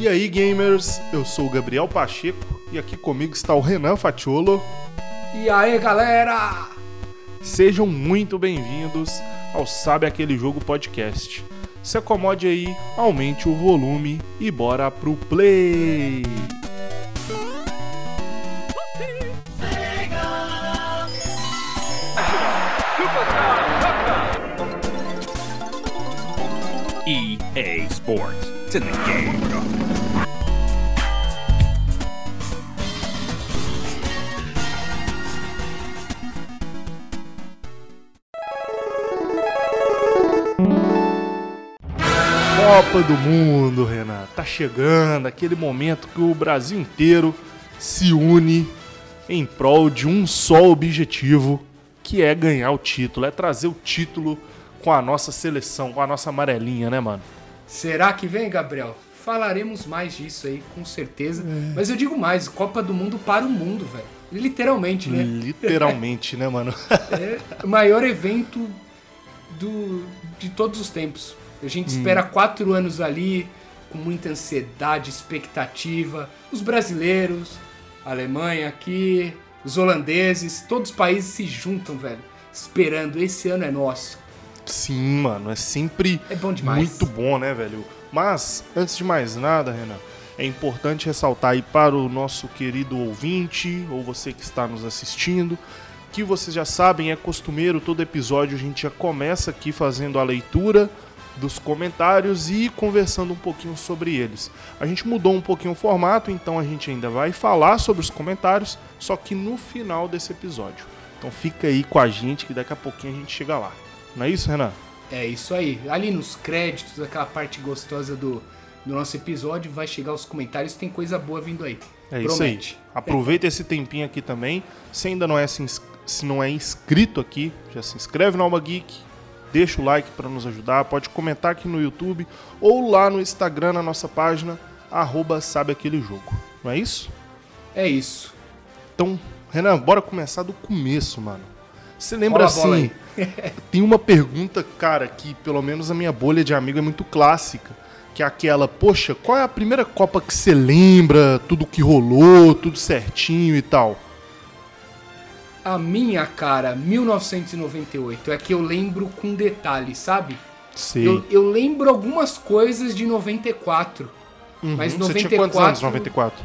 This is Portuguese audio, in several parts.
E aí, gamers? Eu sou o Gabriel Pacheco e aqui comigo está o Renan Fatiolo. E aí, galera? Sejam muito bem-vindos ao Sabe Aquele Jogo Podcast. Se acomode aí, aumente o volume e bora pro play! EA Sports. It's in the game. Copa do Mundo, Renan. Tá chegando aquele momento que o Brasil inteiro se une em prol de um só objetivo, que é ganhar o título, é trazer o título com a nossa seleção, com a nossa amarelinha, né, mano? Será que vem, Gabriel? Falaremos mais disso aí, com certeza. Mas eu digo mais, Copa do Mundo para o mundo, velho. Literalmente, né? Literalmente, né, mano? É o maior evento do, de todos os tempos. A gente espera quatro anos ali, com muita ansiedade, expectativa. Os brasileiros, a Alemanha aqui, os holandeses, todos os países se juntam, velho. Esperando, esse ano é nosso. Sim, mano, é sempre É bom demais. muito bom, né, velho? Mas, antes de mais nada, Renan, é importante ressaltar aí para o nosso querido ouvinte, ou você que está nos assistindo, que vocês já sabem, é costumeiro, todo episódio a gente já começa aqui fazendo a leitura dos comentários e conversando um pouquinho sobre eles. A gente mudou um pouquinho o formato, então a gente ainda vai falar sobre os comentários, só que no final desse episódio. Então fica aí com a gente que daqui a pouquinho a gente chega lá. Não é isso, Renan? É isso aí. Ali nos créditos, aquela parte gostosa do, do nosso episódio, vai chegar os comentários, tem coisa boa vindo aí. É isso aí. Promete. Aproveita esse tempinho aqui também. Se ainda não é se, se não é inscrito aqui, já se inscreve no Alma Geek, deixa o like para nos ajudar, pode comentar aqui no YouTube ou lá no Instagram na nossa página arroba sabe aquele jogo. Não é isso? É isso. Então, Renan, bora começar do começo, mano. Você lembra Rola assim? tem uma pergunta, cara, que pelo menos a minha bolha de amigo é muito clássica. Que é aquela, poxa, qual é a primeira Copa que você lembra? Tudo que rolou, tudo certinho e tal. A minha cara, 1998, é que eu lembro com detalhe, sabe? Sei. Eu, eu lembro algumas coisas de 94. Uhum. Mas Você 94, tinha quantos anos, 94?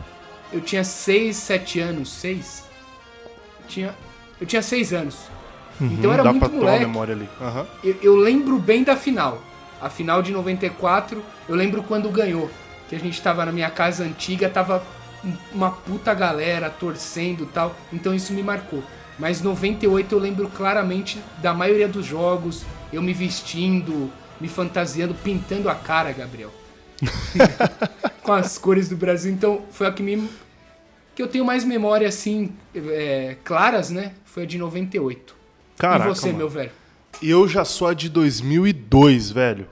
Eu tinha 6, 7 anos. 6? Tinha, eu tinha 6 anos. então Uhum, era Dá muito pra ter uma moleque. memória ali. Aham. Eu, eu lembro bem da final. A final de 94, eu lembro quando ganhou. Que a gente tava na minha casa antiga, tava um- uma puta galera torcendo e tal. Então isso me marcou. Mas 98 eu lembro claramente da maioria dos jogos, eu me vestindo, me fantasiando, pintando a cara, Gabriel. Com as cores do Brasil. Então foi a que me. Que eu tenho mais memória assim, é, claras, né? Foi a de 98. Caraca, e você, mano. meu velho? Eu já sou a de 2002, velho.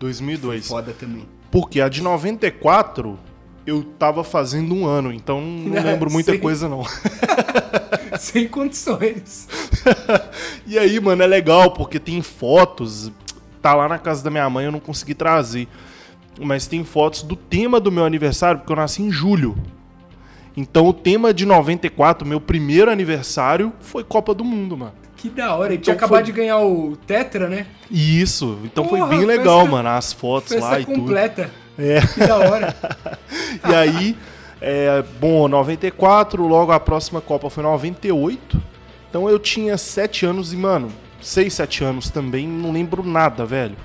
2002. Foda também. Porque a de 94 eu tava fazendo um ano, então não lembro muita Sim. coisa não. Sem condições. E aí, mano, é legal porque tem fotos. Tá lá na casa da minha mãe, eu não consegui trazer. Mas tem fotos do tema do meu aniversário, porque eu nasci em julho. Então o tema de 94, meu primeiro aniversário, foi Copa do Mundo, mano. Que da hora. Ele Então tinha acabado foi- de ganhar o Tetra, né? Isso, então foi Porra, bem festa- legal, mano, as fotos lá Festa e tudo. completa. É. Que da hora. E aí, é, bom, 94, logo a próxima Copa foi 98. Então eu tinha 7 anos e, mano, 6, 7 anos também, não lembro nada, velho.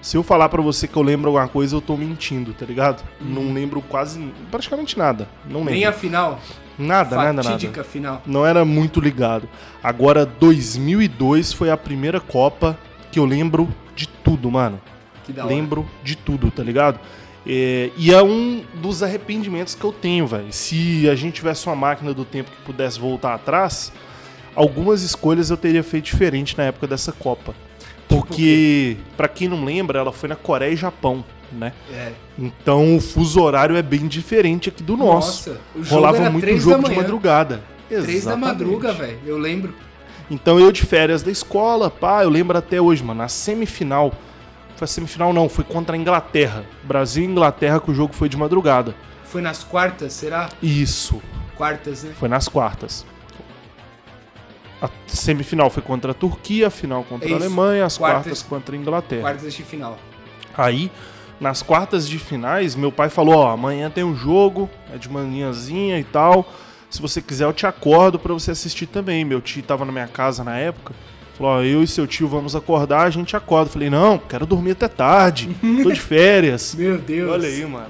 Se eu falar pra você que eu lembro alguma coisa, eu tô mentindo, tá ligado? Não lembro quase, praticamente nada. Não lembro. Nem a final. Nada, nada, nada. fatídica final. Não era muito ligado. Agora, 2002 foi a primeira Copa que eu lembro de tudo, mano. Que da hora. Lembro de tudo, tá ligado? É, e é um dos arrependimentos que eu tenho, velho. Se a gente tivesse uma máquina do tempo que pudesse voltar atrás, algumas escolhas eu teria feito diferente na época dessa Copa. Porque, pra quem não lembra, ela foi na Coreia e Japão, né? É. Então o fuso horário é bem diferente aqui do nosso. Nossa, o jogo Rolava muito jogo de madrugada. Três da madruga, velho. Eu lembro. Então eu de férias da escola, pá, eu lembro até hoje, mano, na semifinal Foi a semifinal não, foi contra a Inglaterra. Brasil e Inglaterra que o jogo foi de madrugada. Foi nas quartas, será? Isso, Quartas, né? foi nas quartas. A semifinal foi contra a Turquia, a final contra É a. Alemanha, as Quartas. quartas contra a Inglaterra. Quartas de final. Aí, nas quartas de finais, meu pai falou: Ó, amanhã tem um jogo, é de manhãzinha e tal. Se você quiser, eu te acordo pra você assistir também. Meu tio tava na minha casa na época. Falou: Ó, eu e seu tio vamos acordar, a gente acorda. Falei: Não, quero dormir até tarde, tô de férias. Meu Deus. Olha aí, mano.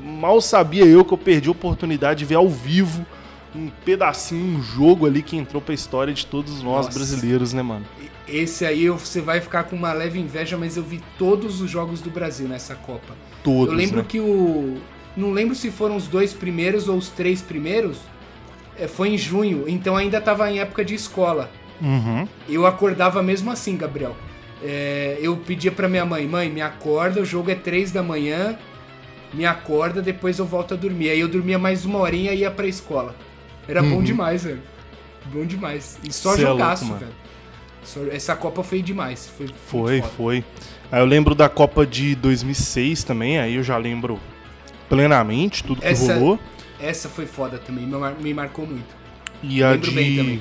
Mal sabia eu que eu perdi a oportunidade de ver ao vivo um pedacinho, um jogo ali que entrou pra história de todos nós Nossa. brasileiros, né, mano? Esse aí você vai ficar com uma leve inveja, mas eu vi todos os jogos do Brasil nessa Copa. Todos, eu lembro né? que o. Não lembro se foram os dois primeiros ou os três primeiros. É, foi em junho, então ainda tava em época de escola. Uhum. Eu acordava mesmo assim, Gabriel. É, eu pedia pra minha mãe, mãe, me acorda, o jogo é três da manhã, me acorda, depois eu volto a dormir. Aí eu dormia mais uma horinha e ia pra escola. Era bom demais, velho. Bom demais. E só Uhum. Cê é jogaço, louco, mano. velho. Só- essa Copa foi demais. Foi, Foi, foi. Aí eu lembro da Copa de 2006 também, aí eu já lembro plenamente tudo que Essa- rolou. Essa foi foda também, me, mar- me marcou muito. E a lembro de...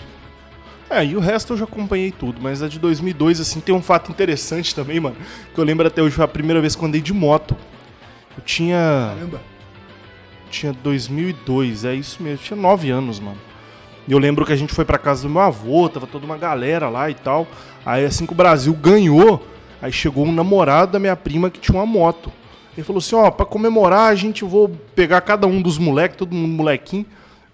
É, e o resto eu já acompanhei tudo, mas a de 2002, assim, tem um fato interessante também, mano, que eu lembro até hoje, foi a primeira vez que eu andei de moto. Eu tinha... Caramba. Tinha 2002, é isso mesmo, tinha 9 anos, mano. E eu lembro que a gente foi pra casa do meu avô, tava toda uma galera lá e tal. Aí assim que o Brasil ganhou, aí chegou um namorado da minha prima que tinha uma moto. Ele falou assim, ó, pra comemorar a gente vou pegar cada um dos moleques, todo mundo molequinho,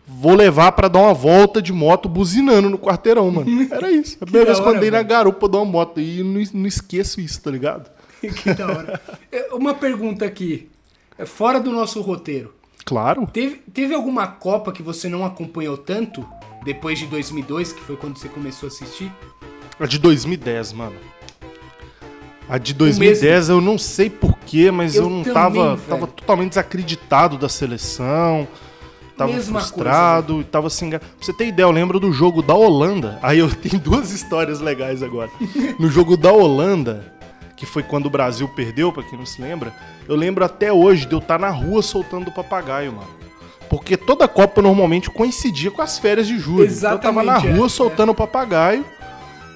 vou levar pra dar uma volta de moto buzinando no quarteirão, mano. Era isso. A primeira vez que andei na garupa de uma moto e não, não esqueço isso, tá ligado? que da hora. É, Uma pergunta aqui. É Fora do nosso roteiro. Claro. Teve, teve alguma Copa que você não acompanhou tanto? Depois de 2002, que foi quando você começou a assistir? A de 2010, mano. A de 2010 eu não sei porquê, mas eu, Eu não também, tava, velho. tava totalmente desacreditado da seleção. Tava Mesma frustrado, tava sem gra- Pra você ter ideia, eu lembro do jogo da Holanda. Aí eu tenho duas histórias legais agora. No jogo da Holanda, que foi quando o Brasil perdeu, pra quem não se lembra, eu lembro até hoje de eu estar na rua soltando o papagaio, mano. Porque toda Copa normalmente coincidia com as férias de julho. Então eu tava na Exatamente, rua é, soltando o papagaio.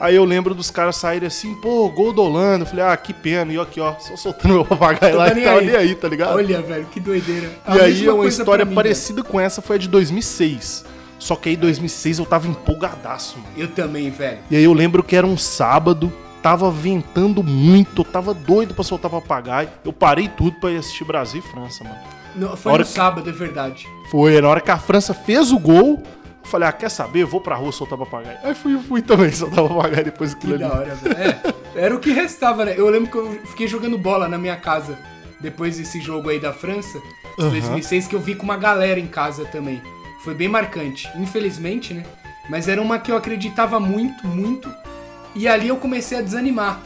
Aí eu lembro dos caras saírem assim, pô, gol do Holanda. Eu falei, ah, que pena. E eu aqui, ó, só soltando meu papagaio lá e aí. nem aí, tá ligado? Olha, velho, que doideira. A e aí mesma uma história mim, parecida com essa foi a de 2006. Só que aí 2006 eu tava empolgadaço, mano. velho. Eu também, velho. E aí eu lembro que era um sábado, tava ventando muito, eu tava doido pra soltar papagaio. Eu parei tudo pra ir assistir Brasil e França, mano. No- foi no que- sábado, é verdade. Foi, na hora que a França fez o gol, falei, ah, quer saber? Eu vou pra rua soltar papagaio. Aí fui, fui também soltar papagaio depois daquilo Que ali. da hora. É, era o que restava, né? Eu lembro que eu fiquei jogando bola na minha casa depois desse jogo aí da França, de 2006, que eu vi com uma galera em casa também. Foi bem marcante, infelizmente, né? Mas era uma que eu acreditava muito, muito. E ali eu comecei a desanimar.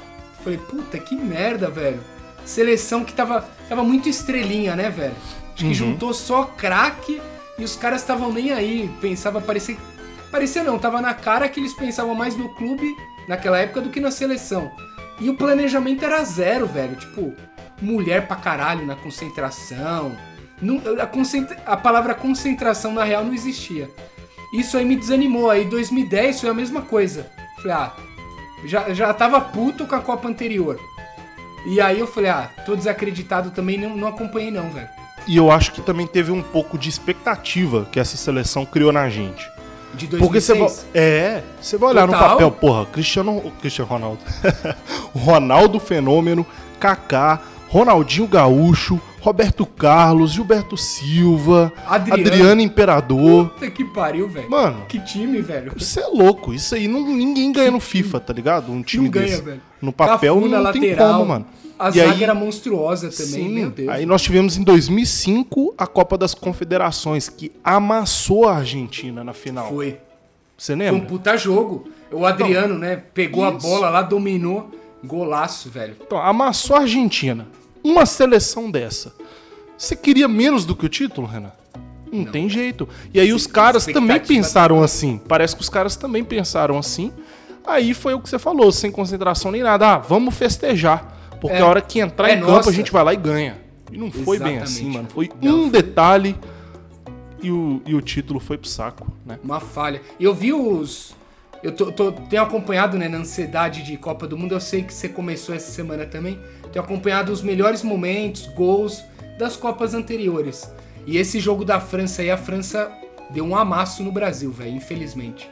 Falei, puta, que merda, velho. Seleção que tava, tava muito estrelinha, né, velho? Acho que juntou só craque e os caras estavam nem aí. Pensava, parecia. Parecia não, tava na cara que eles pensavam mais no clube naquela época do que na seleção. E o planejamento era zero, velho. Tipo, mulher pra caralho na concentração. Não- a, concentra- a palavra concentração na real não existia. Isso aí me desanimou. Aí 2010 foi a mesma coisa. Falei, ah, já, já tava puto com a Copa anterior. E aí eu falei, ah, tô desacreditado também, não, não acompanhei não, velho. E eu acho que também teve um pouco de expectativa que essa seleção criou na gente. De Porque você 2006. é, você vai olhar no Total. papel, porra, Cristiano, Cristiano Ronaldo, Ronaldo Fenômeno, Kaká, Ronaldinho Gaúcho, Roberto Carlos, Gilberto Silva, Adriano. Adriano, Imperador. Puta que pariu, velho. Mano, Que time, velho. Isso é louco. Isso aí não, ninguém ganha no FIFA, tá ligado? Um time Não ganha, desse. velho. No papel não tem como, mano. A E zaga aí- era monstruosa também, Sim, meu Deus. Aí nós tivemos em 2005 a Copa das Confederações, que amassou a Argentina na final. Foi. Você Foi um lembra? puta jogo. O Adriano, né, pegou Isso. a bola lá, dominou. Golaço, velho. Então, amassou a Argentina. Uma seleção dessa. Você queria menos do que o título, Renan? Não, tem jeito. E aí os caras também pensaram assim. Parece que os caras também pensaram assim. Aí foi o que você falou, sem concentração nem nada. Ah, vamos festejar. Porque É. a hora que entrar É em campo nossa. a gente vai lá e ganha. E não foi bem Exatamente. assim, mano. Foi Não, um detalhe e o, e o título foi pro saco, né? Uma falha. Eu vi os. Eu tô, tô- tenho acompanhado, né, na ansiedade de Copa do Mundo. Eu sei que você começou essa semana também. Tenho acompanhado os melhores momentos, gols das Copas anteriores. E esse jogo da França aí, a França deu um amasso no Brasil, velho, infelizmente.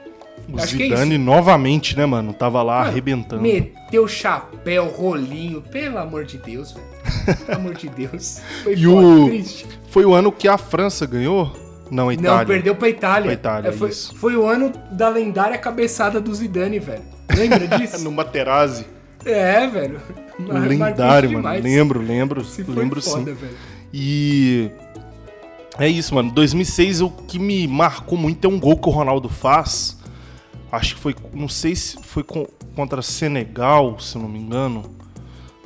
O Acho é Zidane novamente, né, mano? Tava lá Mano, arrebentando. Meteu chapéu, rolinho, pelo amor de Deus, velho. Pelo amor de Deus. Foi E foda, o- triste. Foi o ano que a França ganhou? Não, a Itália. Não, perdeu pra Itália. Pra Itália, É, foi, isso. foi o ano da lendária cabeçada do Zidane, velho. Lembra disso? No Materazzi. é, velho. Mar- Lendário, mano. demais. Lembro, lembro. Se lembro foda, sim. velho. E é isso, mano. 2006 o que me marcou muito é um gol que o Ronaldo faz. Acho que foi, não sei se foi contra Senegal, se não me engano.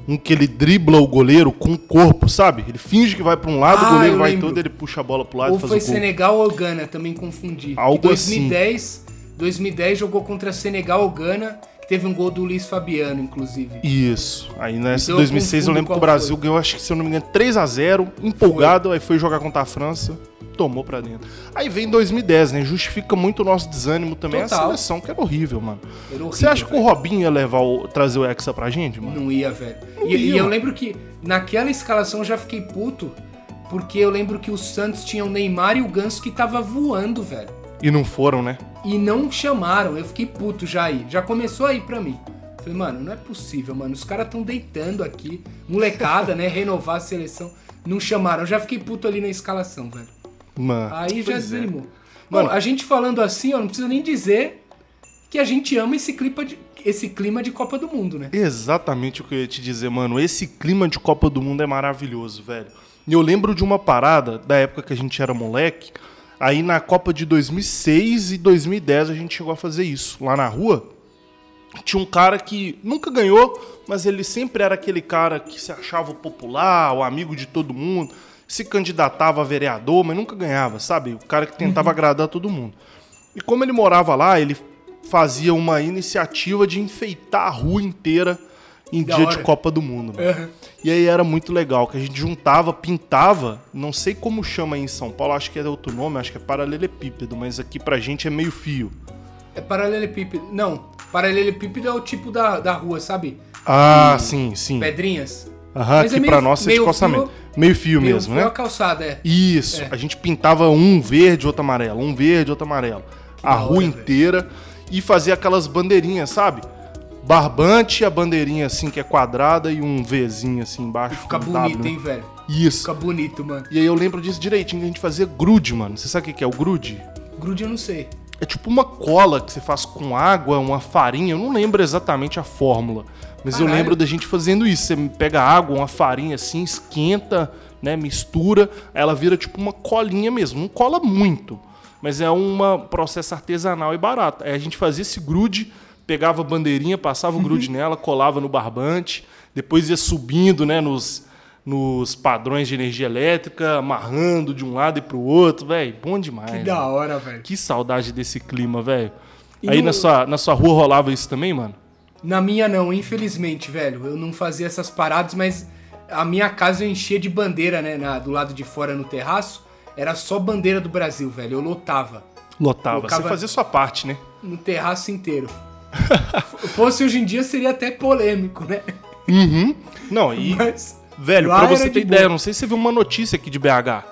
Um que ele dribla o goleiro com o corpo, sabe? Ele finge que vai pra um lado, Ah, o goleiro vai todo, ele puxa a bola pro lado Ou e faz foi o gol. Senegal ou Gana, também confundi. Algo Que 2010, 2010 jogou contra Senegal ou Gana, que teve um gol do Luiz Fabiano, inclusive. Isso. Aí nessa Então eu 2006 eu lembro que o Brasil ganhou, acho que se eu não me engano, 3x0, empolgado, aí foi jogar contra a França, tomou pra dentro. Aí vem 2010, né? Justifica muito o nosso desânimo também a Total. seleção, que era horrível, mano. Era horrível, Você acha que o velho. Robinho ia levar o, trazer o Hexa pra gente, mano? Não ia, velho. Não E, e ia, eu mano. lembro que naquela escalação eu já fiquei puto, porque eu lembro que o Santos tinha o Neymar e o Ganso que tava voando, velho. E não foram, né? E não chamaram, eu fiquei puto já aí. Já começou aí pra mim. Falei, mano, não é possível, mano. Os caras tão deitando aqui. Molecada, né? Renovar a seleção. Não chamaram. Eu já fiquei puto ali na escalação, velho. Mano. Aí já é. desanimou. Mano, Bom, a gente falando assim, ó, não precisa nem dizer que a gente ama esse clima de, esse clima de Copa do Mundo, né? Exatamente o que eu ia te dizer, mano. Esse clima de Copa do Mundo é maravilhoso, velho. E eu lembro de uma parada da época que a gente era moleque. Aí na Copa de 2006 e 2010 a gente chegou a fazer isso. Lá na rua, tinha um cara que nunca ganhou, mas ele sempre era aquele cara que se achava popular, o amigo de todo mundo, se candidatava a vereador, mas nunca ganhava, sabe? O cara que tentava agradar todo mundo. E como ele morava lá, ele fazia uma iniciativa de enfeitar a rua inteira em Da dia hora. de Copa do Mundo. Aham. E aí era muito legal, que a gente juntava, pintava, não sei como chama aí em São Paulo, acho que é outro nome, acho que é paralelepípedo, mas aqui pra gente é meio fio. É paralelepípedo. Não, paralelepípedo é o tipo da, da rua, sabe? Ah, sim, sim. Pedrinhas. Aham, Mas é aqui meio- pra nós é de calçamento. fio- Meio fio Meio mesmo, foi né? a calçada, é. Isso, É. a gente pintava um verde, outro amarelo, um verde, outro amarelo. a da rua hora, inteira e fazia aquelas bandeirinhas, sabe? Barbante, a bandeirinha assim que é quadrada e um Vzinho assim embaixo. Fica um bonito, W. hein, velho? Isso. Fica bonito, mano. E aí eu lembro disso direitinho, que a gente fazia grude, mano. Você sabe o que é o grude? Grude eu não sei. É tipo uma cola que você faz com água, uma farinha. Eu não lembro exatamente a fórmula. Mas eu Caralho. lembro da gente fazendo isso. Você pega água, uma farinha assim, esquenta, né? Mistura. Ela vira tipo uma colinha mesmo. Não cola muito. Mas é um processo artesanal e barato. Aí a gente fazia esse grude, pegava a bandeirinha, passava o grude nela, colava no barbante. Depois ia subindo, né? Nos, nos padrões de energia elétrica, amarrando de um lado e pro outro. Velho, bom demais. Que né? da hora, velho. Que saudade desse clima, velho. Aí no- na, sua, na sua rua rolava isso também, mano? Na minha não, infelizmente, velho. Eu não fazia essas paradas, mas a minha casa eu enchia de bandeira, né? na- do lado de fora no terraço. Era só bandeira do Brasil, velho. Eu lotava. Lotava. Colocava- Você fazia sua parte, né? No terraço inteiro. Fosse hoje em dia, seria até polêmico, né? Uhum. Não, e. Mas. velho, pra você ter de ideia, boa. não sei se você viu uma notícia aqui de BH.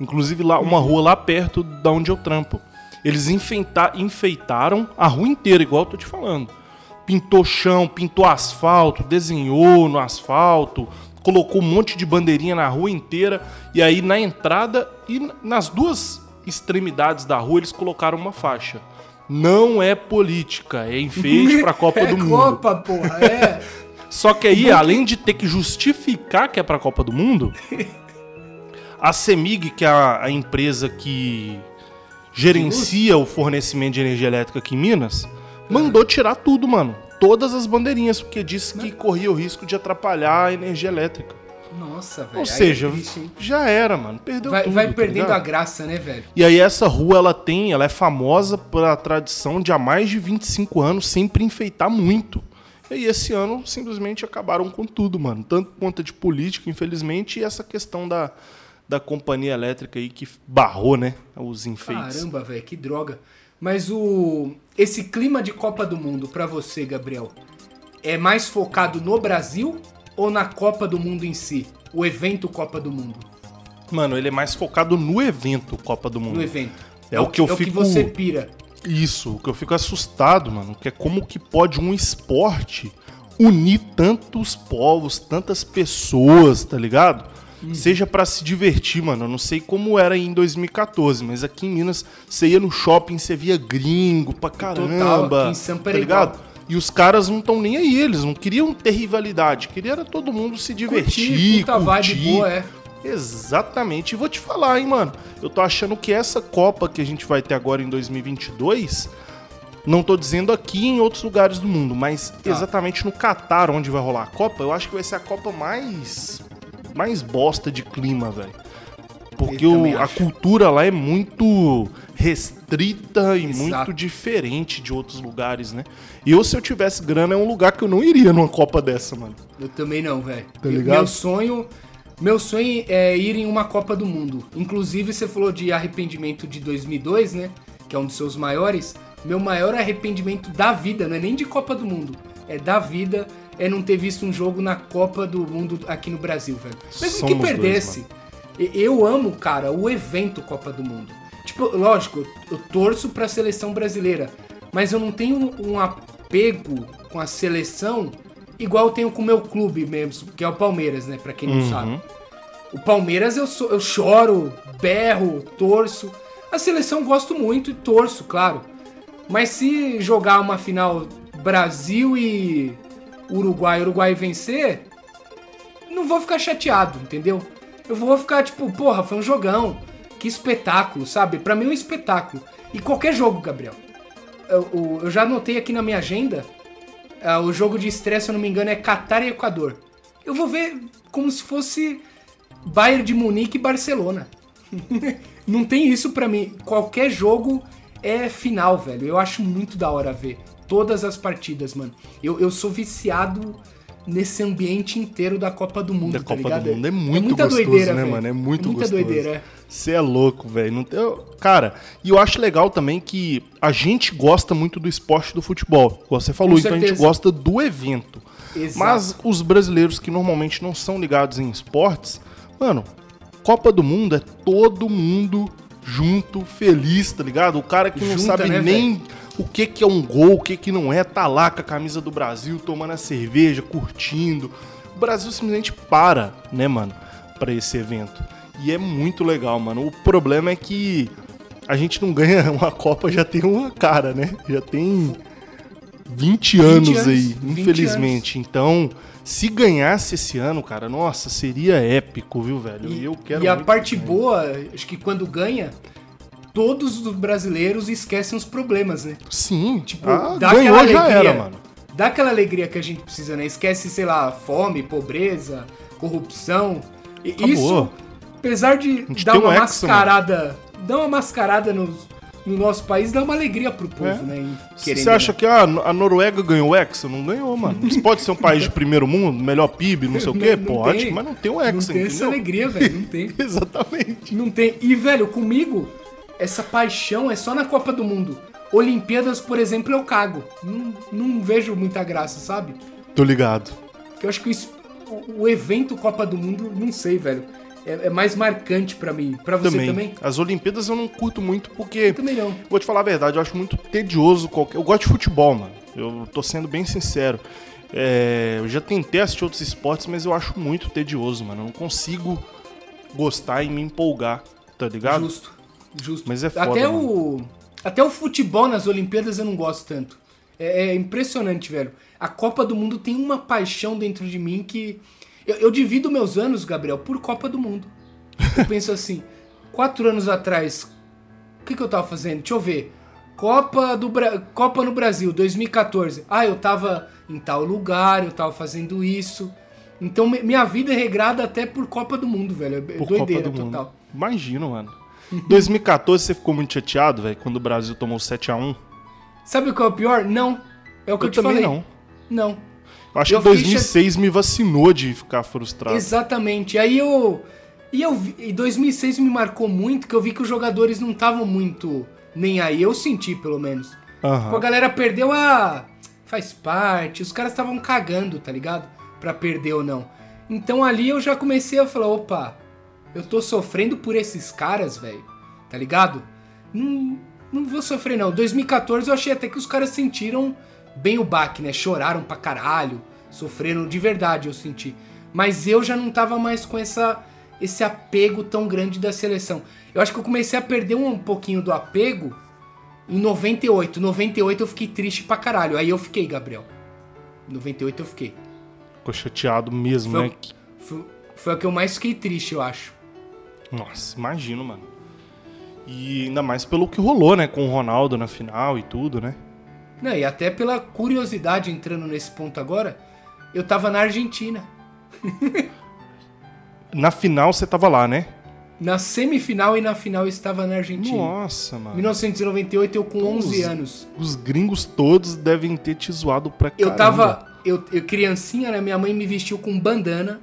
Inclusive lá, uma rua lá perto da onde eu trampo. Eles enfeita- enfeitaram a rua inteira, igual eu tô te falando. Pintou chão, pintou asfalto, desenhou no asfalto, colocou um monte de bandeirinha na rua inteira. E aí na entrada e nas duas extremidades da rua eles colocaram uma faixa. Não é política, é enfeite pra Copa é do Mundo. Copa, porra, é. Só que aí, além de ter que justificar que é pra Copa do Mundo, a CEMIG, que é a, a empresa que gerencia o fornecimento de energia elétrica aqui em Minas, mandou tirar tudo, mano. Todas as bandeirinhas, porque disse que corria o risco de atrapalhar a energia elétrica. Nossa, velho. Ou aí seja, é já era, mano. Perdeu vai, tudo. vai tá perdendo ligado? a graça, né, velho? E aí essa rua, ela tem, ela é famosa pela tradição de há mais de 25 anos sempre enfeitar muito. E esse ano simplesmente acabaram com tudo, mano. Tanto por conta de política, infelizmente, e essa questão da, da companhia elétrica aí que barrou, né? Os enfeites. Caramba, velho, que droga. Mas o esse clima de Copa do Mundo pra você, Gabriel, é mais focado no Brasil ou na Copa do Mundo em si? O evento Copa do Mundo. Mano, ele é mais focado no evento Copa do Mundo. No evento. É o que eu é o que fico- você pira. Isso, o que eu fico assustado, mano, que é como que pode um esporte unir tantos povos, tantas pessoas, tá ligado? Hum. Seja pra se divertir, mano. Eu não sei como era em 2014, mas aqui em Minas você ia no shopping, você via gringo pra caramba. aqui em Sampa tá ligado? igual. E os caras não estão nem aí, eles não queriam ter rivalidade, queria era todo mundo se divertir, puta vibe curtir. boa, é. Exatamente. E vou te falar, hein, mano. Eu tô achando que essa Copa que a gente vai ter agora em 2022, não tô dizendo aqui em outros lugares do mundo, mas Tá. exatamente no Catar, onde vai rolar a Copa, eu acho que vai ser a Copa mais mais bosta de clima, velho. Porque o- a cultura lá é muito restrita e Exato. muito diferente de outros lugares, né? E eu, se eu tivesse grana, é um lugar que eu não iria numa Copa dessa, mano. Eu também não, velho. Tá ligado? Meu sonho, meu sonho é ir em uma Copa do Mundo. Inclusive, você falou de arrependimento de 2002, né? Que é um dos seus maiores. Meu maior arrependimento da vida, não é nem de Copa do Mundo, é da vida, é não ter visto um jogo na Copa do Mundo aqui no Brasil, velho. Mesmo Somos que dois, perdesse. e- eu amo, cara, o evento Copa do Mundo. Tipo, lógico, eu, torço pra seleção brasileira, mas eu não tenho um apego com a seleção igual eu tenho com o meu clube mesmo, que é o Palmeiras, né? Pra quem não sabe. O Palmeiras eu, sou- eu choro, berro, torço. A seleção eu gosto muito e torço, claro. Mas se jogar uma final Brasil e Uruguai, Uruguai vencer, não vou ficar chateado, entendeu? Eu vou ficar tipo, porra, foi um jogão. Que espetáculo, sabe? Pra mim é um espetáculo. E qualquer jogo, Gabriel. Eu, eu- já anotei aqui na minha agenda. ah, o jogo de estreia, se eu não me engano, é Catar e Equador. Eu vou ver como se fosse Bayern de Munique e Barcelona. não tem isso pra mim. Qualquer jogo é final, velho. Eu acho muito da hora ver todas as partidas, mano. Eu, eu sou viciado nesse ambiente inteiro da Copa do Mundo, Da tá Copa ligado? do Mundo é muito muita gostoso, doideira, né, velho. mano? É muito muita gostoso. doideira, é. Você é louco, velho. Não Cara, e eu acho legal também que a gente gosta muito do esporte do futebol. Como você falou, Com então a gente gosta do evento. Exato. Mas os brasileiros que normalmente não são ligados em esportes, mano, Copa do Mundo é todo mundo junto, feliz, tá ligado? O cara que não Junta, sabe né, nem o que, que é um gol, o que, que não é, tá lá com a camisa do Brasil, tomando a cerveja, curtindo. O Brasil simplesmente para, né, mano, pra esse evento. E é muito legal, mano. O problema é que a gente não ganha uma Copa já tem uma cara, né? Já tem 20 anos, anos, aí, 20 infelizmente. Então, se ganhasse esse ano, cara, nossa, seria épico, viu, velho? E, eu quero e a parte ganhe. boa, acho que quando ganha, todos os brasileiros esquecem os problemas, né? Sim, Tipo, ah, dá ganhou aquela já alegria. era, mano. Dá aquela alegria que a gente precisa, né? Esquece, sei lá, fome, pobreza, corrupção. E Acabou. isso, apesar de dar tem uma um mascarada, dar uma mascarada no, no nosso país, dá uma alegria pro povo, É. né? Você acha né? que ah, a Noruega ganhou o Hexa? Não ganhou, mano. Isso pode ser um país de primeiro mundo, melhor PIB, não sei o quê? Não- não Pode, tem. mas não tem o Não Hexa, tem essa entendeu? alegria, velho. Não tem. Exatamente. Não tem. E, velho, comigo, essa paixão é só na Copa do Mundo. Olimpíadas, por exemplo, eu cago. Não, não vejo muita graça, sabe? Tô ligado. Eu acho que o, o evento Copa do Mundo, não sei, velho. É, é mais marcante pra mim. Pra você Também. também? As Olimpíadas eu não curto muito porque. Também não. Vou te falar a verdade, eu acho muito tedioso qualquer. Eu gosto de futebol, mano. Eu tô sendo bem sincero. É, eu já tentei assistir outros esportes, mas eu acho muito tedioso, mano. Eu não consigo gostar e me empolgar, tá ligado? Justo. Justo. Mas é foda, Até mano. o. Até o futebol nas Olimpíadas eu não gosto tanto. É, é impressionante, velho. A Copa do Mundo tem uma paixão dentro de mim que. Eu, eu divido meus anos, Gabriel, por Copa do Mundo. Eu penso assim, quatro anos atrás, o que, que eu tava fazendo? Deixa eu ver. Copa, do Bra... Copa no Brasil, 2014. Ah, eu tava em tal lugar, eu tava fazendo isso. Então mi- minha vida é regrada até por Copa do Mundo, velho. É Por doideira Copa do total. Mundo. Imagino, mano. 2014 você ficou muito chateado, velho, quando o Brasil tomou 7 a 1 Sabe o que é o pior? Não. É o que eu, Eu te também falei. não. Não. Eu acho Eu que fiquei 2006 me vacinou de ficar frustrado. Exatamente. Aí eu. E eu vi, e 2006 me marcou muito que eu vi que os jogadores não estavam muito nem aí. Eu senti, pelo menos. Tipo, a galera perdeu a. Faz parte. Os caras estavam cagando, tá ligado? Pra perder ou não. Então ali eu já comecei a falar: opa, eu tô sofrendo por esses caras, velho. Tá ligado? Não, não vou sofrer, não. 2014 eu achei até que os caras sentiram bem o baque, né? Choraram pra caralho. Sofreram de verdade, eu senti. Mas eu já não tava mais com essa, esse apego tão grande da seleção. Eu acho que eu comecei a perder um pouquinho do apego em 98. 98 eu fiquei triste pra caralho. Aí eu fiquei, Gabriel. Em 98 eu fiquei. Ficou chateado mesmo, Foi, né? foi, foi o que eu mais fiquei triste, eu acho. Nossa, imagino, mano. E ainda mais pelo que rolou, né? Com o Ronaldo na final e tudo, né? Não, e até pela curiosidade entrando nesse ponto agora, eu tava na Argentina. Na final você tava lá, né? Na semifinal e na final eu estava na Argentina. Nossa, mano. 1998 eu com 11 Os- anos. Os gringos todos devem ter te zoado pra caramba. Eu tava. Eu, eu criancinha, né? Minha mãe me vestiu com bandana.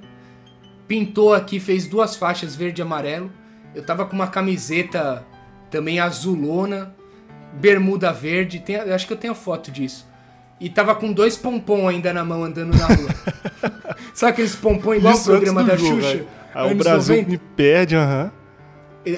Pintou aqui, fez duas faixas verde e amarelo. Eu tava com uma camiseta também azulona. Bermuda verde. Tem, eu acho que eu tenho foto disso. E tava com dois pompom ainda na mão andando na rua. Sabe aqueles pompom igual o Isso antes programa da jogo, Xuxa? Aí o Brasil 90? me perde, aham.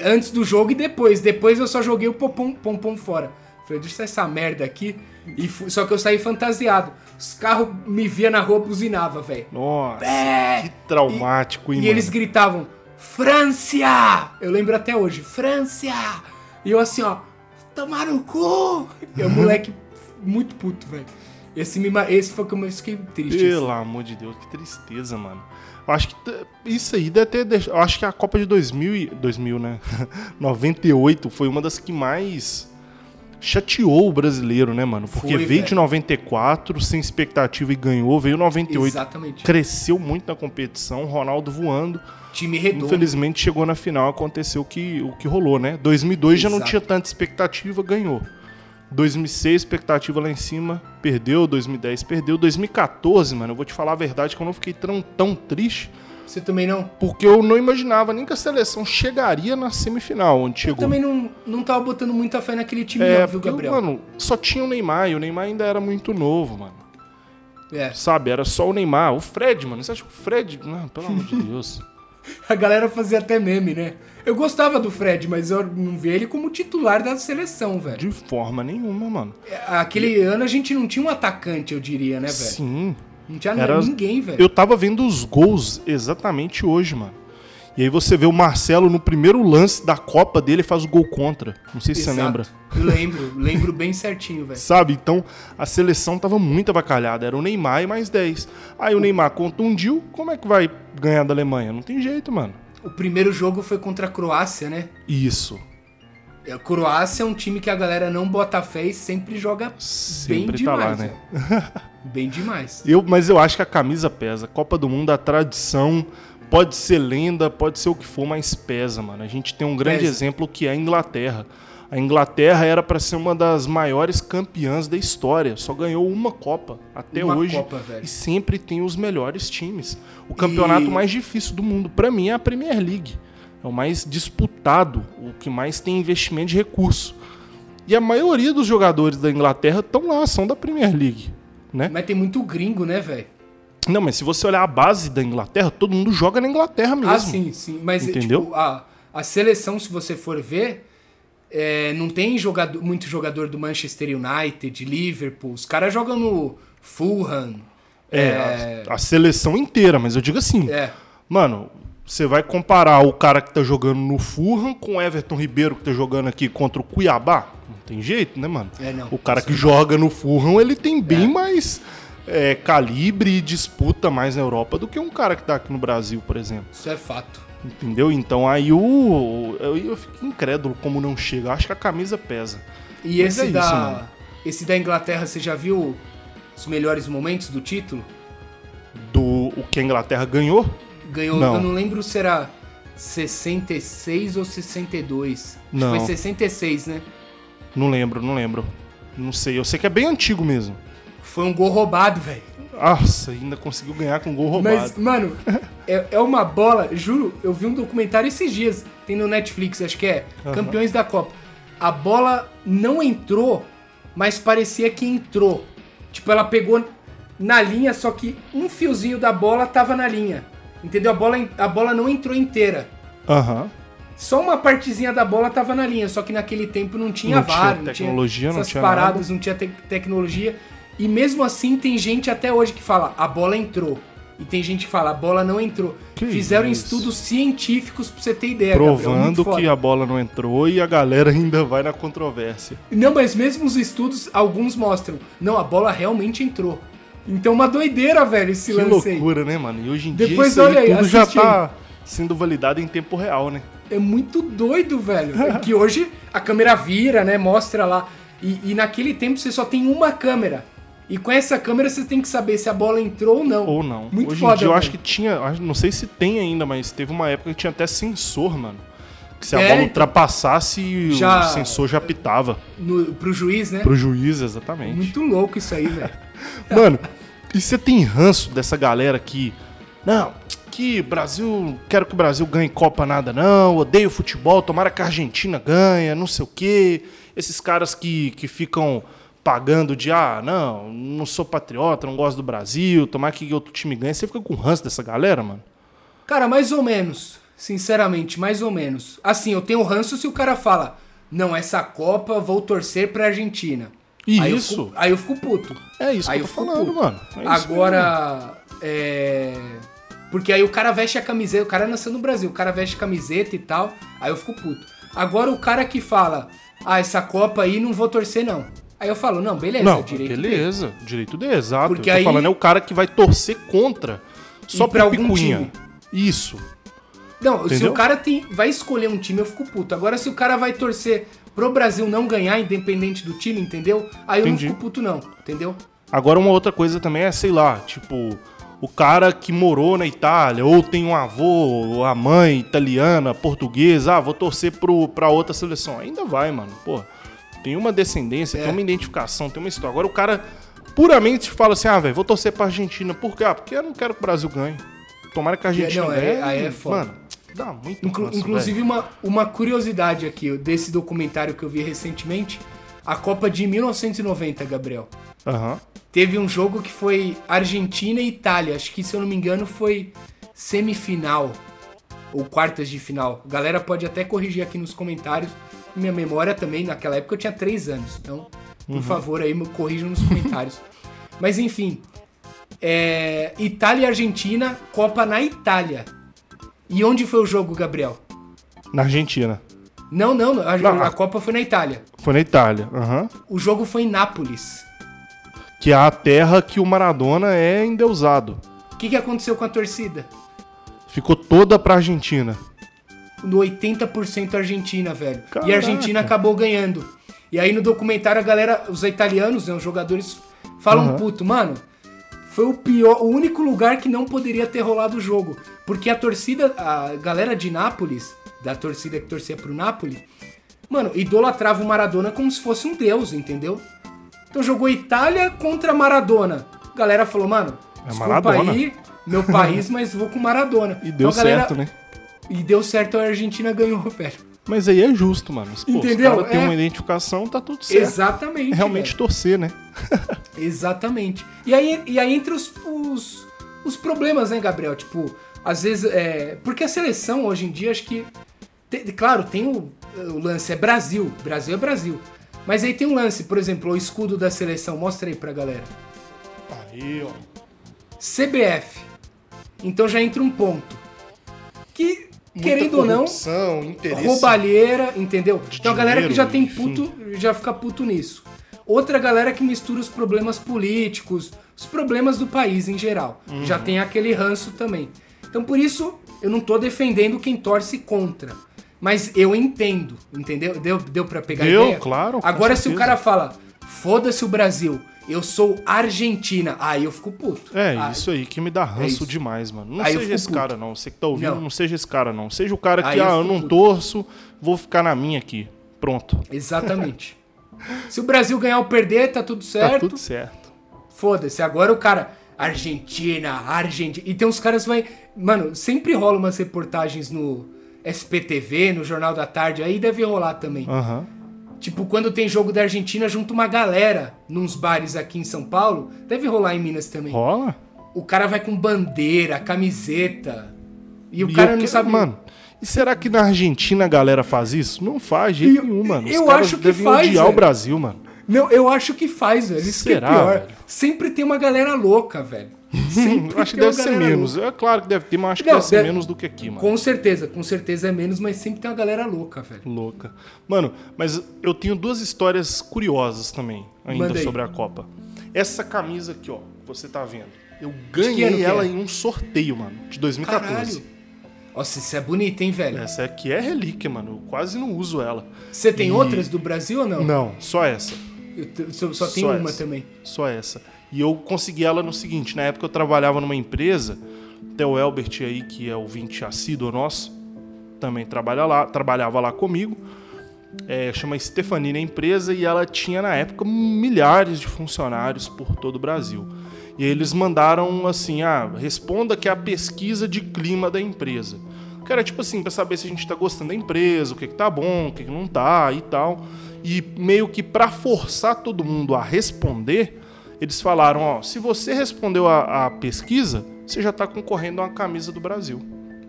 Antes do jogo e depois. Depois eu só joguei o pompom, pompom fora. Falei, deixa essa merda aqui. E fu- só que eu saí fantasiado. Os carros me via na rua, buzinava, velho. Nossa, É! que traumático, hein, E mano? eles gritavam, França! Eu lembro até hoje, França! E eu assim, ó, tomar no cu! E o moleque muito puto, velho. Esse, me esse foi o que eu fiquei triste. Pelo assim. amor de Deus, que tristeza, mano. Eu acho que isso aí deve ter deixado. Eu acho que a Copa de 2000, e- 2000 né? 98 foi uma das que mais chateou o brasileiro, né, mano? Porque Foi, veio de velho. 94 sem expectativa e ganhou, veio 98, Exatamente. cresceu muito na competição, Ronaldo voando. Time redondo. Infelizmente chegou na final, aconteceu o que, o que rolou, né? 2002 já não Exato. tinha tanta expectativa, ganhou. 2006, expectativa lá em cima, perdeu. 2010, perdeu. 2014, mano, eu vou te falar a verdade que eu não fiquei tão, tão triste, Você também não? porque eu não imaginava nem que a seleção chegaria na semifinal, onde Eu também não, não tava botando muita fé naquele time é, não, viu, Gabriel? mano, só tinha o Neymar e o Neymar ainda era muito novo, mano. É. Sabe, era só o Neymar. O Fred, mano, você acha que o Fred. Não, pelo amor de Deus. A galera fazia até meme, né? Eu gostava do Fred, mas eu não via ele como titular da seleção, velho. De forma nenhuma, mano. Aquele ano a gente não tinha um atacante, eu diria, né, velho? Sim. Não tinha Era- ninguém, velho. Eu tava vendo os gols exatamente hoje, mano. E aí você vê o Marcelo no primeiro lance da Copa dele faz o gol contra. Não sei se você Exato. lembra. Eu lembro, lembro bem certinho, velho. Sabe? Então a seleção tava muito avacalhada. Era o Neymar e mais 10. Aí o Neymar contundiu. Como é que vai ganhar da Alemanha? Não tem jeito, mano. O primeiro jogo foi contra a Croácia, né? Isso. A Croácia é um time que a galera não bota fé e sempre joga bem Sempre tá demais, lá, né? Bem demais. Eu, mas eu acho que a camisa pesa. Copa do Mundo, a tradição. Pode ser lenda, pode ser o que for, mas pesa, mano. A gente tem um grande Pesa. exemplo que é a Inglaterra. A Inglaterra era pra ser uma das maiores campeãs da história. Só ganhou uma Copa até Uma hoje. Copa. E sempre tem os melhores times. O campeonato E- mais difícil do mundo, pra mim, é a Premier League. É o mais disputado, o que mais tem investimento de recurso. E a maioria dos jogadores da Inglaterra estão lá, são da Premier League. Né? Mas tem muito gringo, né, velho? Não, mas se você olhar a base da Inglaterra, todo mundo joga na Inglaterra mesmo. Ah, sim, sim. Mas, Entendeu? tipo, a, a seleção, se você for ver, é, não tem jogador, muito jogador do Manchester United, Liverpool. Os caras jogam no Fulham. É, A, a seleção inteira, mas eu digo assim, É, mano, você vai comparar o cara que tá jogando no Fulham com o Everton Ribeiro que tá jogando aqui contra o Cuiabá? Tem jeito, né, mano? É, não. O cara que joga no Fulham, ele tem bem É. mais é, calibre e disputa mais na Europa do que um cara que tá aqui no Brasil, por exemplo. isso é fato. Entendeu? Então aí o. Eu, eu fico incrédulo como não chega. Eu acho que a camisa pesa. E Mas esse é isso, da mano. esse da Inglaterra, você já viu os melhores momentos do título? Do o que a Inglaterra ganhou, Ganhou, Não. eu não lembro se era 66 ou 62. Acho que Não. foi 66, né? Não lembro, não lembro. Não sei. Eu sei que é bem antigo mesmo. Foi um gol roubado, velho. Nossa, ainda conseguiu ganhar com gol roubado. Mas, mano, é, é uma bola, juro, eu vi um documentário esses dias, tem no Netflix, acho que é, Aham. Campeões da Copa. A bola não entrou, mas parecia que entrou. Tipo, ela pegou na linha, só que um fiozinho da bola tava na linha. Entendeu? A bola, a bola não entrou inteira. Aham. Só uma partezinha da bola tava na linha, só que naquele tempo não tinha Não tinha VAR, não tecnologia, tinha não tinha paradas, não tinha te- tecnologia. E mesmo assim tem gente até hoje que fala, a bola entrou. E tem gente que fala, a bola não entrou. Que Fizeram isso? estudos científicos pra você ter ideia, Gabriel, muito Provando foda. que a bola não entrou e a galera ainda vai na controvérsia. Não, mas mesmo os estudos, alguns mostram, não, a bola realmente entrou. Então uma doideira, velho, esse Que lance aí. loucura, né, mano? E hoje em dia Depois isso aí olha aí, tudo já aí. tá sendo validado em tempo real, né? É muito doido, velho. É que hoje a câmera vira, né? Mostra lá. E, e naquele tempo você só tem uma câmera. E com essa câmera você tem que saber se a bola entrou ou não. Ou não. Muito Hoje foda, em dia eu acho que tinha, não sei se tem ainda, mas teve uma época que tinha até sensor, mano. Que se a É, bola então. ultrapassasse, Já- o sensor já pitava. No, pro juiz, né? Pro juiz, exatamente. Muito louco isso aí, velho. Mano, e você tem ranço dessa galera que. Não, que Brasil. Quero que o Brasil ganhe Copa nada, não. Odeio futebol, tomara que a Argentina ganhe, não sei o quê. Esses caras que, que ficam pagando de ah, não, não sou patriota, não gosto do Brasil, tomara que outro time ganhe. Você fica com ranço dessa galera, mano? Cara, mais ou menos. Sinceramente, mais ou menos. Assim, eu tenho ranço se o cara fala, não, essa Copa vou torcer pra Argentina. E aí isso? Eu fico, aí eu fico puto. É isso Aí que eu eu tô fico falando, puto. mano. É Agora, é... Porque aí o cara veste a camiseta, o cara nasceu no Brasil, o cara veste camiseta e tal, aí eu fico puto. Agora o cara que fala, ah, essa Copa aí não vou torcer não. Aí eu falo, não, beleza, Não, direito dele. beleza. Direito dele, exato. Porque eu tô aí- falando é o cara que vai torcer contra. Só algum picuinha. time. Isso. Não, se Entendeu? o cara tem, vai escolher um time, eu fico puto. Agora, se o cara vai torcer pro Brasil não ganhar, independente do time, entendeu? Aí eu Entendi. não fico puto, não, entendeu? Agora, uma outra coisa também é, sei lá, tipo, o cara que morou na Itália, ou tem um avô, ou a mãe italiana, portuguesa, ah, vou torcer pro, pra outra seleção. Ainda vai, mano. Pô, tem uma descendência, É. tem uma identificação, tem uma história. Agora o cara puramente fala assim, ah, velho, vou torcer pra Argentina. Por quê? Ah, porque eu não quero que o Brasil ganhe. Tomara que a Argentina não, é- ganhe. aí é foda. Mano, dá muito Inclu- ranço, inclusive, uma, uma curiosidade aqui desse documentário que eu vi recentemente, a Copa de 1990, Gabriel. Aham. Teve um jogo que foi Argentina e Itália. Acho que, se eu não me engano, foi semifinal. Ou quartas de final. A galera pode até corrigir aqui nos comentários. Minha memória também, naquela época eu tinha 3 anos. Então, por favor, aí me corrijam nos comentários. Mas enfim. é, Itália e Argentina, Copa na Itália. E onde foi o jogo, Gabriel? Na Argentina. Não, não, a, Não, a Copa foi na Itália. Foi na Itália. Aham. O jogo foi em Nápoles. Que é a terra que o Maradona é endeusado. O que, que aconteceu com a torcida? Ficou toda pra Argentina. no 80% Argentina, velho. Caraca. E a Argentina acabou ganhando. E aí no documentário a galera, os italianos, né, os jogadores falam Aham. puto, mano, foi o pior, o único lugar que não poderia ter rolado o jogo, porque a torcida, a galera de Nápoles, da torcida que torcia pro Napoli, mano, idolatrava o Maradona como se fosse um deus, entendeu? Então jogou Itália contra Maradona. A galera falou, mano, É desculpa Maradona. aí, meu país, mas vou com Maradona. E deu Então, galera- certo, né? e deu certo, a Argentina ganhou, velho. Mas aí é justo, mano. Pô, Entendeu? Caras têm É. uma identificação, tá tudo certo. Exatamente. É realmente velho. torcer, né? Exatamente. E aí, e aí entra os, os, os problemas, né, Gabriel? Tipo, às vezes. É, porque a seleção hoje em dia, acho que. Claro, tem o, o lance, é Brasil. Brasil é Brasil. Mas aí tem um lance, por exemplo, o escudo da seleção. Mostra aí pra galera. Aí, ó. CBF. Então já entra um ponto. Que, querendo ou não, interesse. roubalheira, entendeu? de Então a galera que já tem puto, já fica puto nisso. Outra galera que mistura os problemas políticos, os problemas do país em geral. Uhum. Já tem aquele ranço também. Então por isso eu não tô defendendo quem torce contra. Mas eu entendo, entendeu? Deu, deu pra pegar Deu, ideia? claro, Agora se o cara fala, foda-se o Brasil, eu sou Argentina, aí eu fico puto. É, Ah, isso aí que me dá ranço isso. demais, mano. Não Aí seja esse puto. cara, não. Você que tá ouvindo, Não. não, seja esse cara, não. Seja o cara que, Aí eu ah, eu não puto. torço, vou ficar na minha aqui. Pronto. Exatamente. Se o Brasil ganhar ou perder, tá tudo Tá certo. tudo certo. Foda-se, agora o cara. Argentina, Argentina. E tem uns caras que vai. Mano, sempre rola umas reportagens no SPTV, no Jornal da Tarde, aí deve rolar também. Aham. Tipo, quando tem jogo da Argentina, junta uma galera nos bares aqui em São Paulo. Deve rolar em Minas também. Rola? O cara vai com bandeira, camiseta. E o E cara não que- sabe. Mano, e será que na Argentina a galera faz isso? Não faz, de jeito eu- nenhum, mano. Os eu caras acho que devem faz, odiar o. Brasil, mano. Não, eu acho que faz, velho. Isso Será, que é pior. velho? Sempre tem uma galera louca, velho. Eu acho que deve ser menos. É claro que deve ter, mas acho que Não, deve ser deve- menos do que aqui, mano. Com certeza, com certeza é menos, mas sempre tem uma galera louca, velho. Louca. Mano, mas eu tenho duas histórias curiosas também, ainda sobre a Copa. Essa camisa aqui, ó, que você tá vendo. Eu ganhei ela é? em um sorteio, mano, de 2014. Caralho. Nossa, isso é bonito, hein, velho? Essa aqui é relíquia, mano. Eu quase não uso ela. Você tem E- outras do Brasil ou não? Não, só essa. Eu só, só tem Só uma essa. também. Só essa. E eu consegui ela no seguinte: na época eu trabalhava numa empresa, até o Elbert aí, que é o 20 assíduo nosso, também trabalha lá, trabalhava lá comigo. É, chama Stefanina empresa e ela tinha na época milhares de funcionários por todo o Brasil. E eles mandaram assim: ah, responda que é a pesquisa de clima da empresa. Que era tipo assim, pra saber se a gente tá gostando da empresa, o que, que tá bom, o que, que não tá e tal. E meio que pra forçar todo mundo a responder, eles falaram: ó, se você respondeu a, a pesquisa, você já tá concorrendo a uma camisa do Brasil.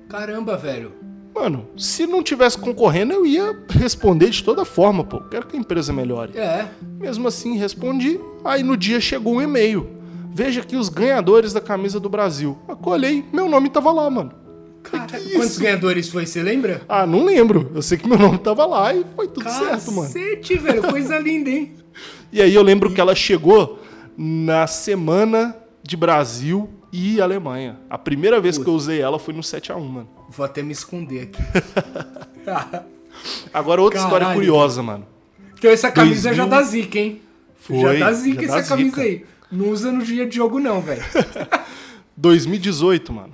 Caramba, velho. Mano, se não tivesse concorrendo, eu ia responder de toda forma, pô. Quero que a empresa melhore. É. Mesmo assim, respondi. Aí no dia chegou um e-mail. Veja aqui os ganhadores da camisa do Brasil. Acolhei, meu nome tava lá, mano. Cara, Que quantos isso? ganhadores foi, você lembra? Ah, não lembro. Eu sei que meu nome tava lá e foi tudo certo, mano. Cacete, velho. Coisa linda, hein? E aí eu lembro que ela chegou na semana de Brasil e Alemanha. A primeira vez que eu usei ela foi no 7x1, mano. Vou até me esconder aqui. Agora outra história Caralho, curiosa, mano. então essa camisa 2000. já dá zica, hein? Foi, já dá zica já dá essa camisa zica. aí. Não usa no dia de jogo, não, velho. 2018, mano.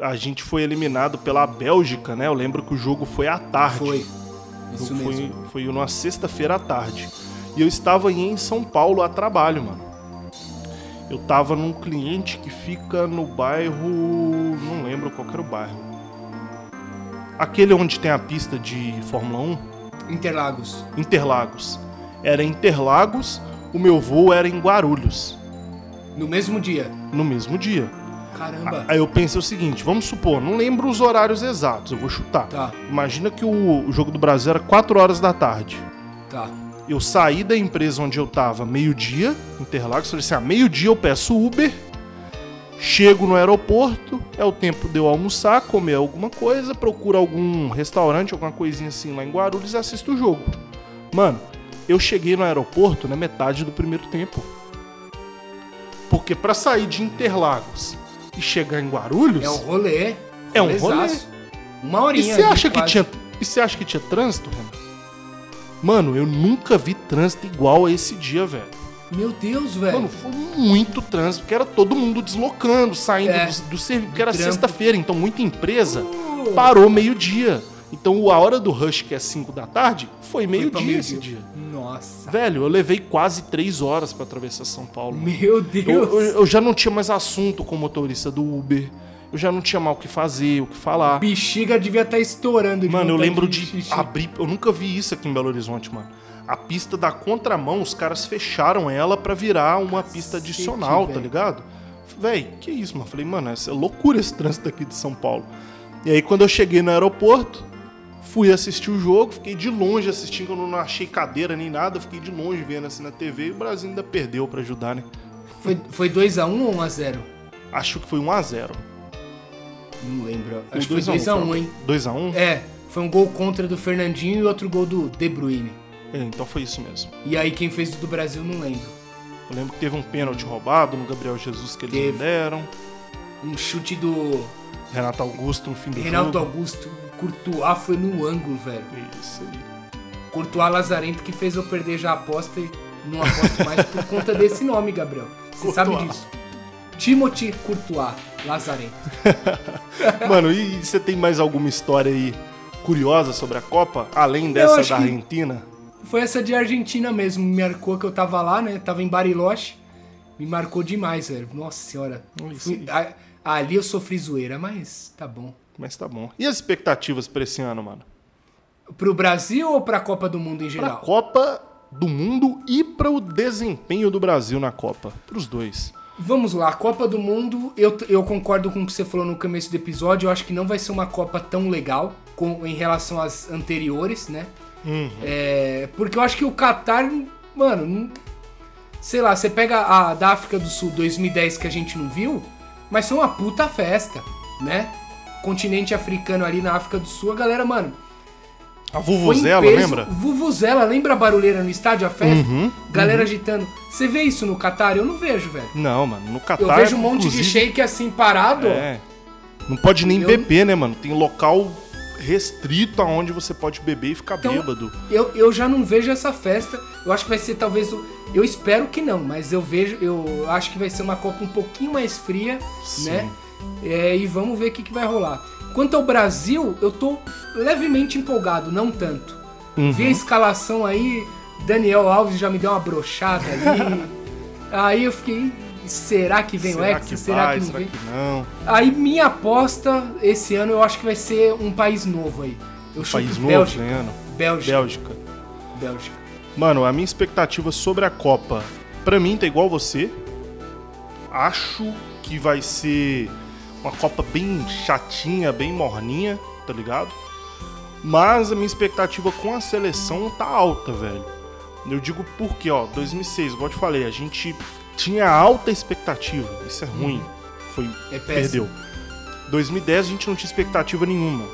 A gente foi eliminado pela Bélgica, né? Eu lembro que o jogo foi à tarde. Foi. Isso jogo mesmo. Foi, foi numa sexta-feira à tarde. E eu estava aí em São Paulo a trabalho, mano. Eu tava num cliente que fica no bairro. Não lembro qual era o bairro. Aquele onde tem a pista de Fórmula 1. Interlagos. Interlagos. Era Interlagos, o meu voo era em Guarulhos, No mesmo dia. no mesmo dia. Caramba. Aí eu pensei o seguinte, vamos supor, não lembro os horários exatos, eu vou chutar. Tá, Imagina que o, o jogo do Brasil era 4 horas da tarde. tá. Eu saí da empresa onde eu tava meio-dia, Interlagos, falei assim, ah, meio-dia eu peço Uber, chego no aeroporto, é o tempo de eu almoçar, comer alguma coisa, procuro algum restaurante, alguma coisinha assim lá em Guarulhos e assisto o jogo. Mano, eu cheguei no aeroporto na metade do primeiro tempo. Porque pra sair de Interlagos e chegar em Guarulhos, É um rolê. É um rolê. Uma e horinha. você ali, acha que tinha, e você acha que tinha trânsito, Renan? Mano, eu nunca vi trânsito igual a esse dia, velho. Meu Deus, velho. Mano, foi muito trânsito, porque era todo mundo deslocando, saindo É. do, do serviço, porque era sexta-feira, então muita empresa Uh, parou meio-dia. Então a hora do rush, que é 5 da tarde, foi meio-dia esse meio-dia. dia. Nossa. Velho, eu levei quase três horas pra atravessar São Paulo. Meu Eu, Deus. eu- eu já não tinha mais assunto com o motorista do Uber. Eu já não tinha mais o que fazer, o que falar. Bexiga devia estar estourando. de Mano, eu lembro de xixi. abrir. Eu nunca vi isso aqui em Belo Horizonte, mano. A pista da contramão, os caras fecharam ela pra virar uma pista Cacete, adicional, tá velho. ligado? Véi, que isso, mano? Falei, mano, essa é loucura esse trânsito aqui de São Paulo. E aí, quando eu cheguei no aeroporto, fui assistir o jogo, fiquei de longe assistindo, eu não achei cadeira nem nada, fiquei de longe vendo assim na TV e o Brasil ainda perdeu pra ajudar, né? Foi, foi 2x1 ou 1x0? Acho que foi 1x0. Não lembro. Acho que foi 2x1, hein? 2x1? É, foi um gol contra do Fernandinho e outro gol do De Bruyne. É, então foi isso mesmo. E aí quem fez o do Brasil não lembro. Eu lembro que teve um pênalti roubado no Gabriel Jesus que eles Teve. não deram. Um chute do Renato Augusto no fim do Renato jogo. Augusto. Courtois foi no ângulo, velho. Isso aí. Courtois Lazarento que fez eu perder já a aposta e não aposto mais por conta desse nome, Gabriel. Você sabe disso. Timothy Courtois Lazarento. Mano, e você tem mais alguma história aí curiosa sobre a Copa? Além dessa da Argentina? Foi essa de Argentina mesmo, me marcou que eu tava lá, né? Tava em Bariloche. Me marcou demais, velho. Nossa senhora. Fui- a- ali eu sofri zoeira, mas tá bom. Mas tá bom. E as expectativas pra esse ano, mano? Pro Brasil ou pra Copa do Mundo em Pra geral? Copa do Mundo e para o desempenho do Brasil na Copa. Pros dois. Vamos lá, Copa do Mundo, eu, eu concordo com o que você falou no começo do episódio, eu acho que não vai ser uma Copa tão legal com, em relação às anteriores, né? É, porque eu acho que o Qatar, mano, sei lá, você pega a da África do Sul 2010 que a gente não viu, mas foi uma puta festa, né? Continente africano ali na África do Sul, a galera, mano, A Vuvuzela, peso. lembra? Vuvuzela, lembra a barulheira no estádio, a festa? Uhum, Galera agitando. Você vê isso no Qatar? Eu não vejo, velho. Não, mano, no Eu Catar. vejo um monte de shake assim parado. É. Não pode nem Eu- beber, né, mano? Tem local restrito aonde você pode beber e ficar Então, bêbado. Eu, eu já não vejo essa festa. Eu acho que vai ser talvez o. Eu espero que não, mas eu vejo. Eu acho que vai ser uma Copa um pouquinho mais fria, Sim. né? É, e vamos ver o que, que vai rolar. Quanto ao Brasil, eu tô levemente empolgado, não tanto. Uhum. Vi a escalação aí, Daniel Alves já me deu uma brochada ali. aí eu fiquei. Será que vem o será Hexa? que Será vai? que não será vem? que não? Aí minha aposta esse ano eu acho que vai ser um país novo aí. Eu chuto País novo Bélgica. ganhando. Bélgica. Bélgica. Bélgica. Mano, a minha expectativa sobre a Copa, pra mim tá igual você. Acho que vai ser uma Copa bem chatinha, bem morninha, tá ligado? Mas a minha expectativa com a seleção tá alta, velho. Eu digo porque, ó, 2006, igual eu te falei, a gente tinha alta expectativa. Isso é ruim. Foi É perdeu. 2010 a gente não tinha expectativa nenhuma.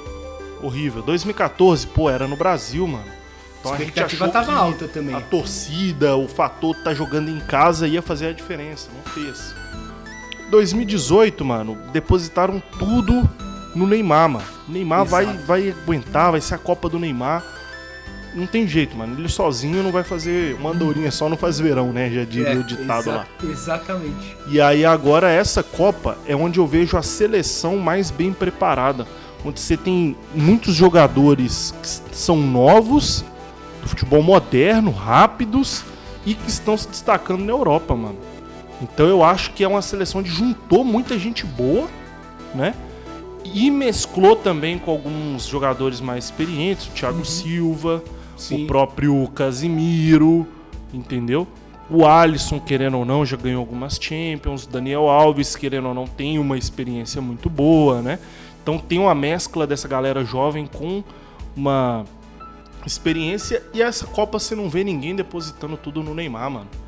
Horrível. 2014, pô, era no Brasil, mano. Então A expectativa tava alta também. a torcida, o fator de tá jogando em casa ia fazer a diferença. Não fez. 2018, mano, depositaram tudo no Neymar, mano. Neymar vai, Exato. vai aguentar, vai ser a Copa do Neymar. Não tem jeito, mano. Ele sozinho não vai fazer. Uma andorinha só não faz verão, né? Já diria É, o ditado exa- lá. Exatamente. E aí agora essa Copa é onde eu vejo a seleção mais bem preparada, onde você tem muitos jogadores que são novos, do futebol moderno, rápidos e que estão se destacando na Europa, mano. Então eu acho que é uma seleção que juntou muita gente boa, né? E mesclou também com alguns jogadores mais experientes, o Thiago Silva, Sim. o próprio Casimiro, entendeu? O Alisson, querendo ou não, já ganhou algumas Champions. Daniel Alves, querendo ou não, tem uma experiência muito boa, né? Então tem uma mescla dessa galera jovem com uma experiência. E essa Copa você não vê ninguém depositando tudo no Neymar, mano.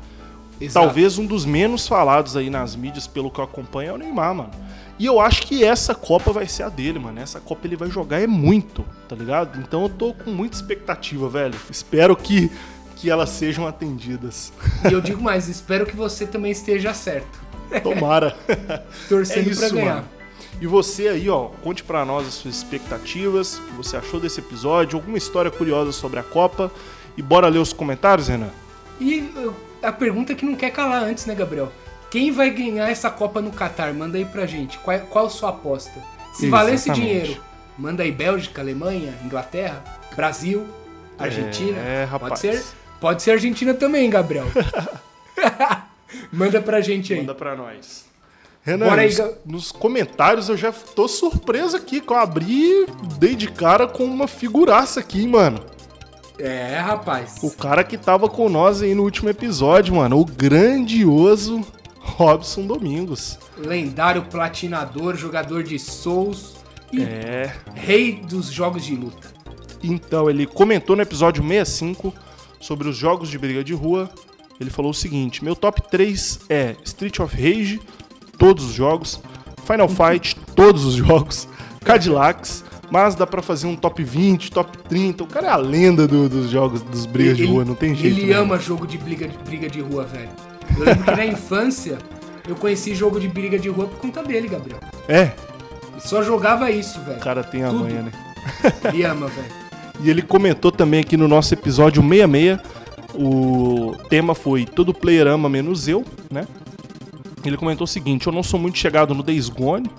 Exato. Talvez um dos menos falados aí nas mídias, pelo que eu acompanho, é o Neymar, mano. E eu acho que essa Copa vai ser a dele, mano. Essa Copa ele vai jogar é muito, tá ligado? Então eu tô com muita expectativa, velho. Espero que, que elas sejam atendidas. E eu digo mais, espero que você também esteja certo. Tomara. Torcendo É isso, pra ganhar. mano. E você aí, ó, conte pra nós as suas expectativas, o que você achou desse episódio, alguma história curiosa sobre a Copa. E bora ler os comentários, Renan? E uh, a pergunta que não quer calar antes, né, Gabriel? Quem vai ganhar essa Copa no Catar? Manda aí pra gente. Qual, qual a sua aposta? Se valer esse Exatamente. dinheiro, manda aí Bélgica, Alemanha, Inglaterra, Brasil, Argentina. É, rapaz. Pode ser, pode ser Argentina também, Gabriel. manda pra gente aí. Manda pra nós. Renan, Bora aí, nos, nos comentários eu já tô surpreso aqui, que eu abri, dei de cara com uma figuraça aqui, mano. É, rapaz. O cara que tava com nós aí no último episódio, mano, o grandioso Robson Domingos. Lendário platinador, jogador de Souls e É. rei dos jogos de luta. Então, ele comentou no episódio 65 sobre os jogos de briga de rua. Ele falou o seguinte: Meu top 3 é Street of Rage, todos os jogos, Final Fight, todos os jogos, Cadillacs, mas dá pra fazer um top 20, top 30. O cara é a lenda do- dos jogos dos brigas de Ele- rua, não tem jeito. Ele né? ama jogo de briga, de briga de rua, velho. Eu lembro que na infância eu conheci jogo de briga de rua por conta dele, Gabriel. É, E só jogava isso, velho. o cara tem a manha, né? Ele ama, velho. E ele comentou também aqui no nosso episódio 66. O tema foi Todo Player Ama Menos Eu, né? Ele comentou o seguinte: Eu não sou muito chegado no Days Gone,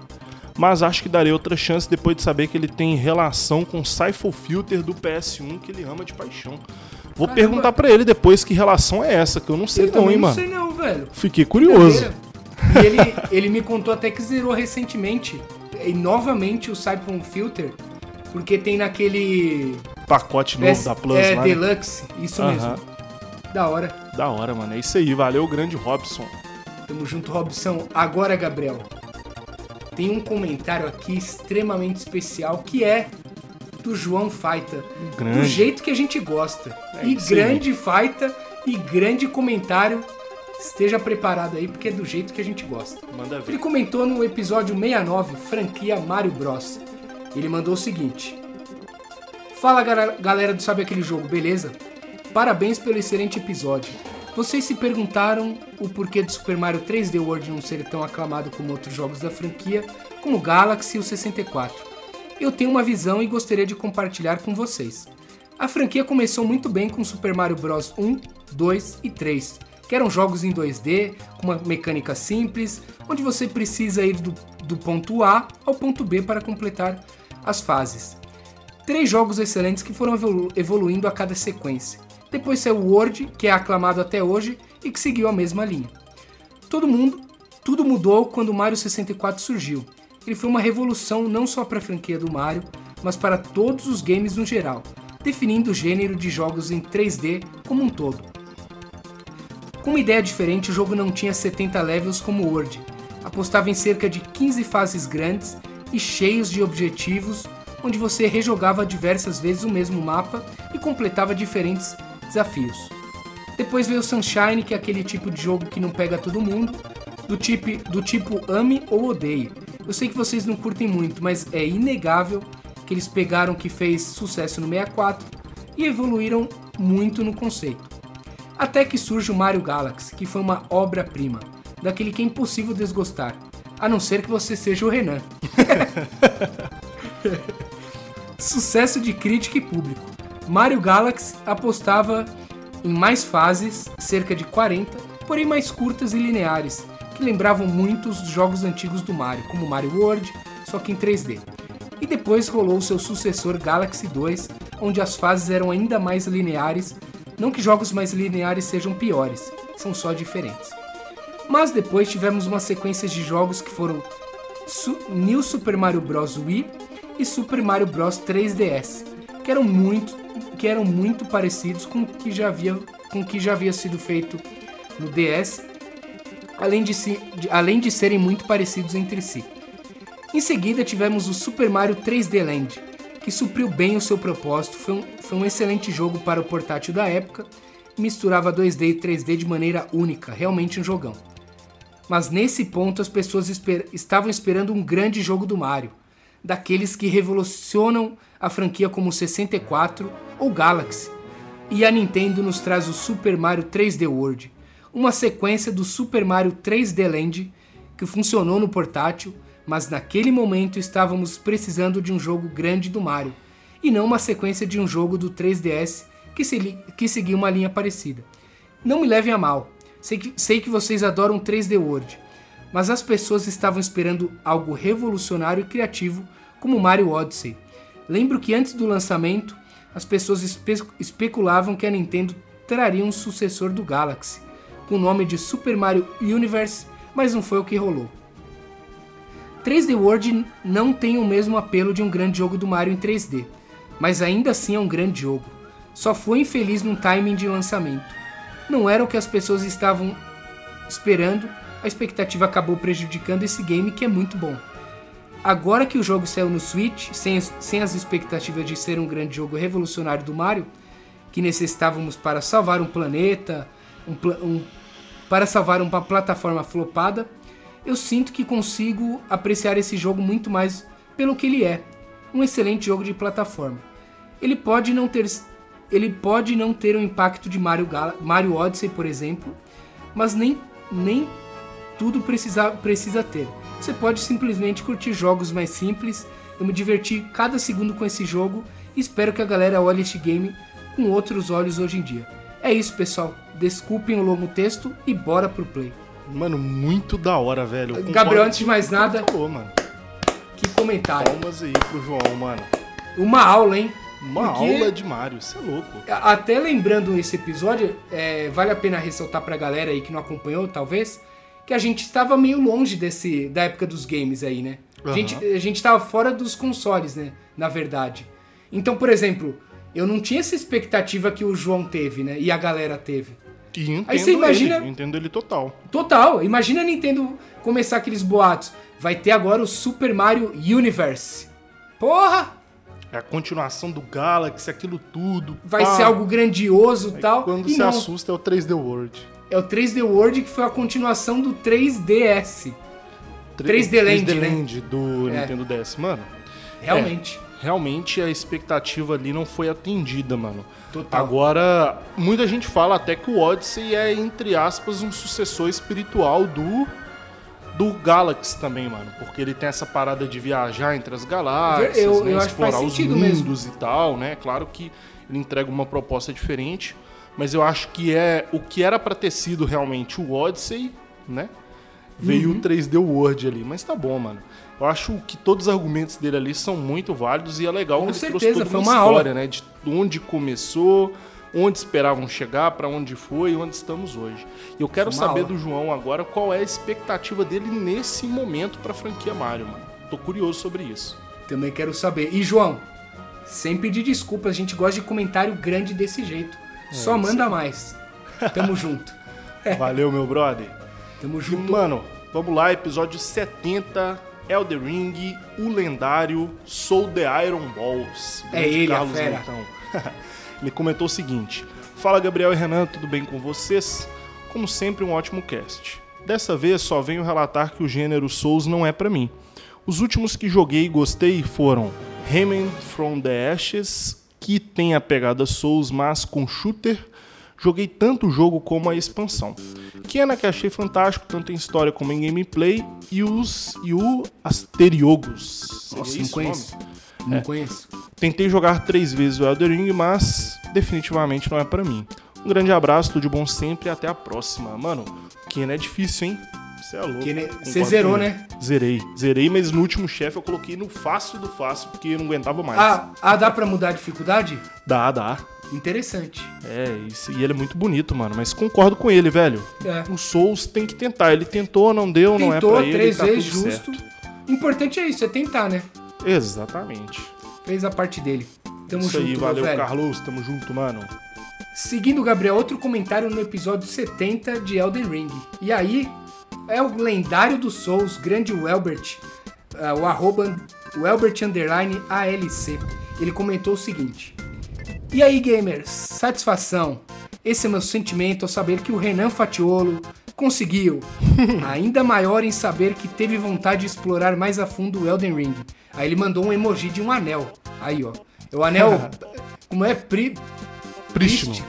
mas acho que darei outra chance depois de saber que ele tem relação com o Cypher Filter do PS1 que ele ama de paixão. Vou Caramba. perguntar pra ele depois que relação é essa, que eu não sei Eu não, hein, não mano. sei não, velho. Fiquei curioso. E ele, ele me contou até que zerou recentemente. E novamente o Cyberpunk Filter. Porque tem naquele. Pacote novo PS da Plus é, lá. né? Deluxe. Isso Aham. mesmo. Da hora. Da hora, mano. É isso aí. Valeu, grande Robson. Tamo junto, Robson. Agora, Gabriel. Tem um comentário aqui extremamente especial que é do João Faita. Do Grande. jeito que a gente gosta. É e aí. grande Faita e grande comentário. Esteja preparado aí, porque é do jeito que a gente gosta. Manda Ele comentou no episódio 69, franquia Mario Bros. Ele mandou o seguinte: Fala galera do Sabe Aquele Jogo, beleza? Parabéns pelo excelente episódio. Vocês se perguntaram o porquê do Super Mario 3D World não ser tão aclamado como outros jogos da franquia, como Galaxy e o 64. Eu tenho uma visão e gostaria de compartilhar com vocês. A franquia começou muito bem com Super Mario Bros 1, 2 e 3, que eram jogos em 2D, com uma mecânica simples, onde você precisa ir do, do ponto A ao ponto B para completar as fases. Três jogos excelentes que foram evolu- evoluindo a cada sequência. Depois saiu o World, que é aclamado até hoje e que seguiu a mesma linha. Todo mundo, tudo mudou quando o Mario 64 surgiu. Ele foi uma revolução não só para a franquia do Mario, mas para todos os games no geral, definindo o gênero de jogos em 3D como um todo. Com uma ideia diferente, o jogo não tinha 70 levels como o World. Apostava em cerca de 15 fases grandes e cheios de objetivos, onde você rejogava diversas vezes o mesmo mapa e completava diferentes desafios. Depois veio Sunshine, que é aquele tipo de jogo que não pega todo mundo, do tipo, do tipo ame ou odeie. Eu sei que vocês não curtem muito, mas é inegável que eles pegaram o que fez sucesso no 64 e evoluíram muito no conceito. Até que surge o Mario Galaxy, que foi uma obra-prima, daquele que é impossível desgostar, a não ser que você seja o Renan. Sucesso de crítica e público. Mario Galaxy apostava em mais fases, cerca de 40, porém mais curtas e lineares, que lembravam muito os jogos antigos do Mario, como Mario World, só que em 3D. E depois rolou seu sucessor Galaxy 2, onde as fases eram ainda mais lineares, não que jogos mais lineares sejam piores, são só diferentes. Mas depois tivemos uma sequência de jogos que foram New Super Mario Bros. Wii e Super Mario Bros. 3DS, que eram muito, que eram muito parecidos com o que já havia, com que já havia sido feito no DS, além de, se- de- além de serem muito parecidos entre si. Em seguida tivemos o Super Mario 3D Land, que supriu bem o seu propósito, foi um, foi um excelente jogo para o portátil da época, misturava 2D e 3D de maneira única, realmente um jogão. Mas nesse ponto as pessoas esper- estavam esperando um grande jogo do Mario, daqueles que revolucionam a franquia como o 64 ou Galaxy. E a Nintendo nos traz o Super Mario 3D World, uma sequência do Super Mario 3D Land que funcionou no portátil, mas naquele momento estávamos precisando de um jogo grande do Mario, e não uma sequência de um jogo do 3DS que, se que seguia uma linha parecida. Não me levem a mal, sei que, sei que vocês adoram 3D World, mas as pessoas estavam esperando algo revolucionário e criativo como Mario Odyssey. Lembro que antes do lançamento, as pessoas espe- especulavam que a Nintendo traria um sucessor do Galaxy, com o nome de Super Mario Universe, mas não foi o que rolou. 3D World não tem o mesmo apelo de um grande jogo do Mario em 3D, mas ainda assim é um grande jogo. Só foi infeliz no timing de lançamento. Não era o que as pessoas estavam esperando, a expectativa acabou prejudicando esse game que é muito bom. Agora que o jogo saiu no Switch, sem, as- sem as expectativas de ser um grande jogo revolucionário do Mario, que necessitávamos para salvar um planeta, um um- para salvar uma plataforma flopada, eu sinto que consigo apreciar esse jogo muito mais pelo que ele é, um excelente jogo de plataforma. Ele pode não ter, ele pode não ter o impacto de Mario, Gal- Mario Odyssey, por exemplo, mas nem, nem tudo precisa, precisa ter. Você pode simplesmente curtir jogos mais simples. Eu me diverti cada segundo com esse jogo e espero que a galera olhe este game com outros olhos hoje em dia. É isso, pessoal. Desculpem o longo texto e bora pro play. Mano, muito da hora, velho. Gabriel, antes de mais nada, você falou, mano. que comentário. Palmas aí pro João, mano. Uma aula, hein? Uma Porque- aula de Mario, isso é louco. Até lembrando esse episódio, é, vale a pena ressaltar pra galera aí que não acompanhou, talvez, que a gente estava meio longe desse da época dos games aí, né? A gente, a gente tava fora dos consoles, né? Na verdade. Então, por exemplo, eu não tinha essa expectativa que o João teve, né? E a galera teve. E Aí você imagina- ele, entendo ele total. Total, imagina a Nintendo começar aqueles boatos. Vai ter agora o Super Mario Universe. Porra! É a continuação do Galaxy, aquilo tudo. Vai pá. ser algo grandioso e tal. Quando e se não, assusta é o 3D World. É o 3D World que foi a continuação do 3DS. 3D Land, 3D né? Land do É. Nintendo DS. Mano, Realmente. realmente a expectativa ali não foi atendida, mano. Total. Agora, muita gente fala até que o Odyssey é, entre aspas, um sucessor espiritual do do Galaxy também, mano. Porque ele tem essa parada de viajar entre as galáxias, Eu- né, eu explorar os mundos e tal, né? Claro que ele entrega uma proposta diferente, mas eu acho que é o que era pra ter sido realmente o Odyssey, né? Veio Uhum. o 3D World ali, mas tá bom, mano. Eu acho que todos os argumentos dele ali são muito válidos e é legal Com que ele certeza, foi uma uma aula. história, né? De onde começou, onde esperavam chegar, pra onde foi e onde estamos hoje. E eu quero saber aula. do João agora qual é a expectativa dele nesse momento pra franquia Mario, mano. Tô curioso sobre isso. Também quero saber. E, João, sem pedir desculpas, a gente gosta de comentário grande desse jeito. Só manda mais. Tamo junto. Valeu, meu brother. Tamo E, junto. mano, vamos lá, episódio 70, Elder Ring, o lendário Soul the Iron Balls. É ele, a Carlos fera. Leitão. ele comentou o seguinte: Fala Gabriel e Renan, tudo bem com vocês? Como sempre, um ótimo cast. Dessa vez só venho relatar que o gênero Souls não é pra mim. Os últimos que joguei e gostei foram Rayman from the Ashes, que tem a pegada Souls, mas com shooter. Joguei tanto o jogo como a expansão. Kena que achei fantástico, tanto em história como em gameplay, e os e o Asteriogos. Nossa, não conheço. Não conheço. Tentei jogar três vezes o Elder Ring, mas definitivamente não é pra mim. Um grande abraço, tudo de bom sempre e até a próxima. Mano, Kena é difícil, hein? Você é louco. Você zerou, né? Zerei. Zerei, mas no último chefe eu coloquei no fácil do fácil, porque eu não aguentava mais. Ah, ah, dá pra mudar a dificuldade? Dá, dá. Interessante. É, isso, e ele é muito bonito, mano. Mas concordo com ele, velho. É. O Souls tem que tentar. Ele tentou, não deu, não é Tentou pra ele. três tá vezes justo. certo. Importante é isso, é tentar, né? Exatamente. Fez a parte dele. Tamo isso junto, aí, valeu, velho. Carlos. Tamo junto, mano. Seguindo o Gabriel, outro comentário no episódio 70 de Elden Ring. E aí, é o lendário do Souls, grande Welbert, ah, o arroba Welbert underline ALC. Ele comentou o seguinte: E aí, gamers, satisfação. Esse é meu sentimento ao saber que o Renan Fatiolo conseguiu. Ainda maior em saber que teve vontade de explorar mais a fundo o Elden Ring. Aí ele mandou um emoji de um anel. Aí, ó. É o anel. como é? Pri, Prístino.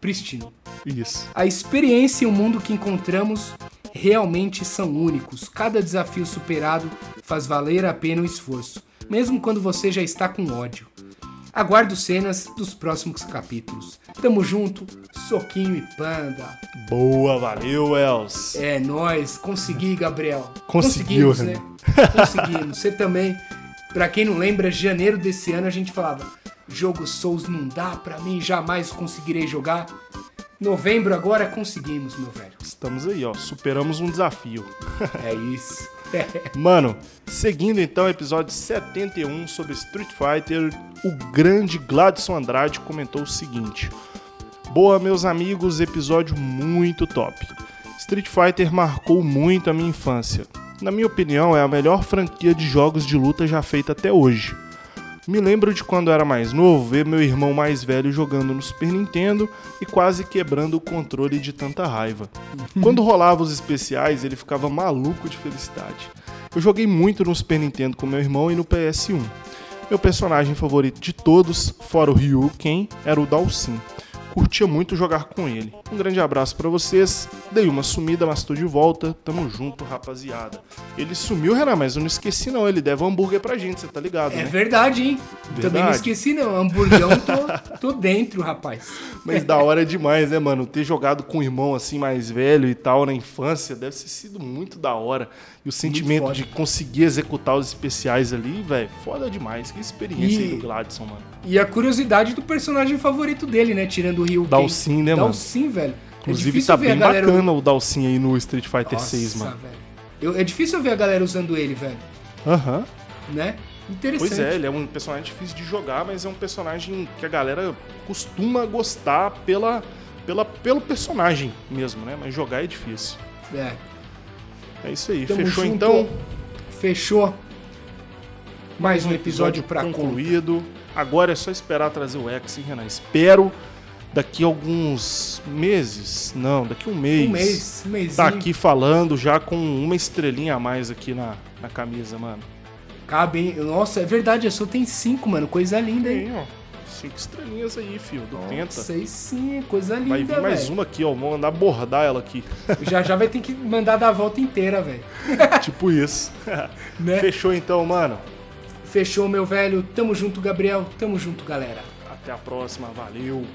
Prístino. Isso. A experiência e o mundo que encontramos realmente são únicos. Cada desafio superado faz valer a pena o esforço, mesmo quando você já está com ódio. Aguardo cenas dos próximos capítulos. Tamo junto, soquinho e panda. Boa, valeu, Els. É nóis, consegui, Gabriel. Conseguiu, Conseguimos, né? Conseguimos. Você também. Pra quem não lembra, janeiro desse ano a gente falava: jogo Souls não dá pra mim, jamais conseguirei jogar. Novembro agora conseguimos, meu velho. Estamos aí, ó. Superamos um desafio. É isso. Mano, seguindo então o episódio 71 sobre Street Fighter, o grande Gladson Andrade comentou o seguinte: Boa, meus amigos, episódio muito top. Street Fighter marcou muito a minha infância. Na minha opinião, é a melhor franquia de jogos de luta já feita até hoje. Me lembro de quando era mais novo ver meu irmão mais velho jogando no Super Nintendo e quase quebrando o controle de tanta raiva. Quando rolava os especiais, ele ficava maluco de felicidade. Eu joguei muito no Super Nintendo com meu irmão e no PS1. Meu personagem favorito de todos, fora o Ryu Ken, era o Dalsin. Curtia muito jogar com ele. Um grande abraço pra vocês. Dei uma sumida, mas tô de volta. Tamo junto, rapaziada. Ele sumiu, Renan, mas eu não esqueci não. Ele deve um hambúrguer pra gente, você tá ligado, É né? verdade, hein? Também não Verdade. esqueci, não. Hamburgão, tô, tô dentro, rapaz. Mas da hora demais, né, mano? Ter jogado com um irmão assim mais velho e tal na infância deve ter sido muito da hora. E o sentimento de conseguir executar os especiais ali, velho, foda demais. Que experiência E- aí do Gladson, mano. E a curiosidade do personagem favorito dele, né? Tirando o Rio Dalsin, né, mano? Dalsin, velho. Inclusive é tá ver bem a galera... bacana o Dalsin aí no Street Fighter Nossa, 6, mano. velho. Eu- é difícil ver a galera usando ele, velho. Aham. Né? Interessante. Pois é, ele é um personagem difícil de jogar, mas é um personagem que a galera costuma gostar pela, pela, pelo personagem mesmo, né? Mas jogar é difícil. É. É isso aí. Tamo Fechou junto. então? Fechou. Mais um episódio pra concluir. concluído. Agora é só esperar trazer o X, hein, Renan? Espero daqui alguns meses. Não, daqui um mês. Um mês, um mêsinho. Tá aqui falando já com uma estrelinha a mais aqui na, na camisa, mano. Cabe, hein? Nossa, é verdade, a sua tem cinco, mano. Coisa linda, hein? Tem, ó. Cinco estrelinhas aí, fio, do Penta. Aí sim, coisa linda, Vai vir mais uma aqui, ó. Vou mandar bordar ela aqui. Já já vai ter que mandar dar a volta inteira, velho. tipo isso. Né? Fechou então, mano. Fechou, meu velho. Tamo junto, Gabriel. Tamo junto, galera. Até a próxima. Valeu.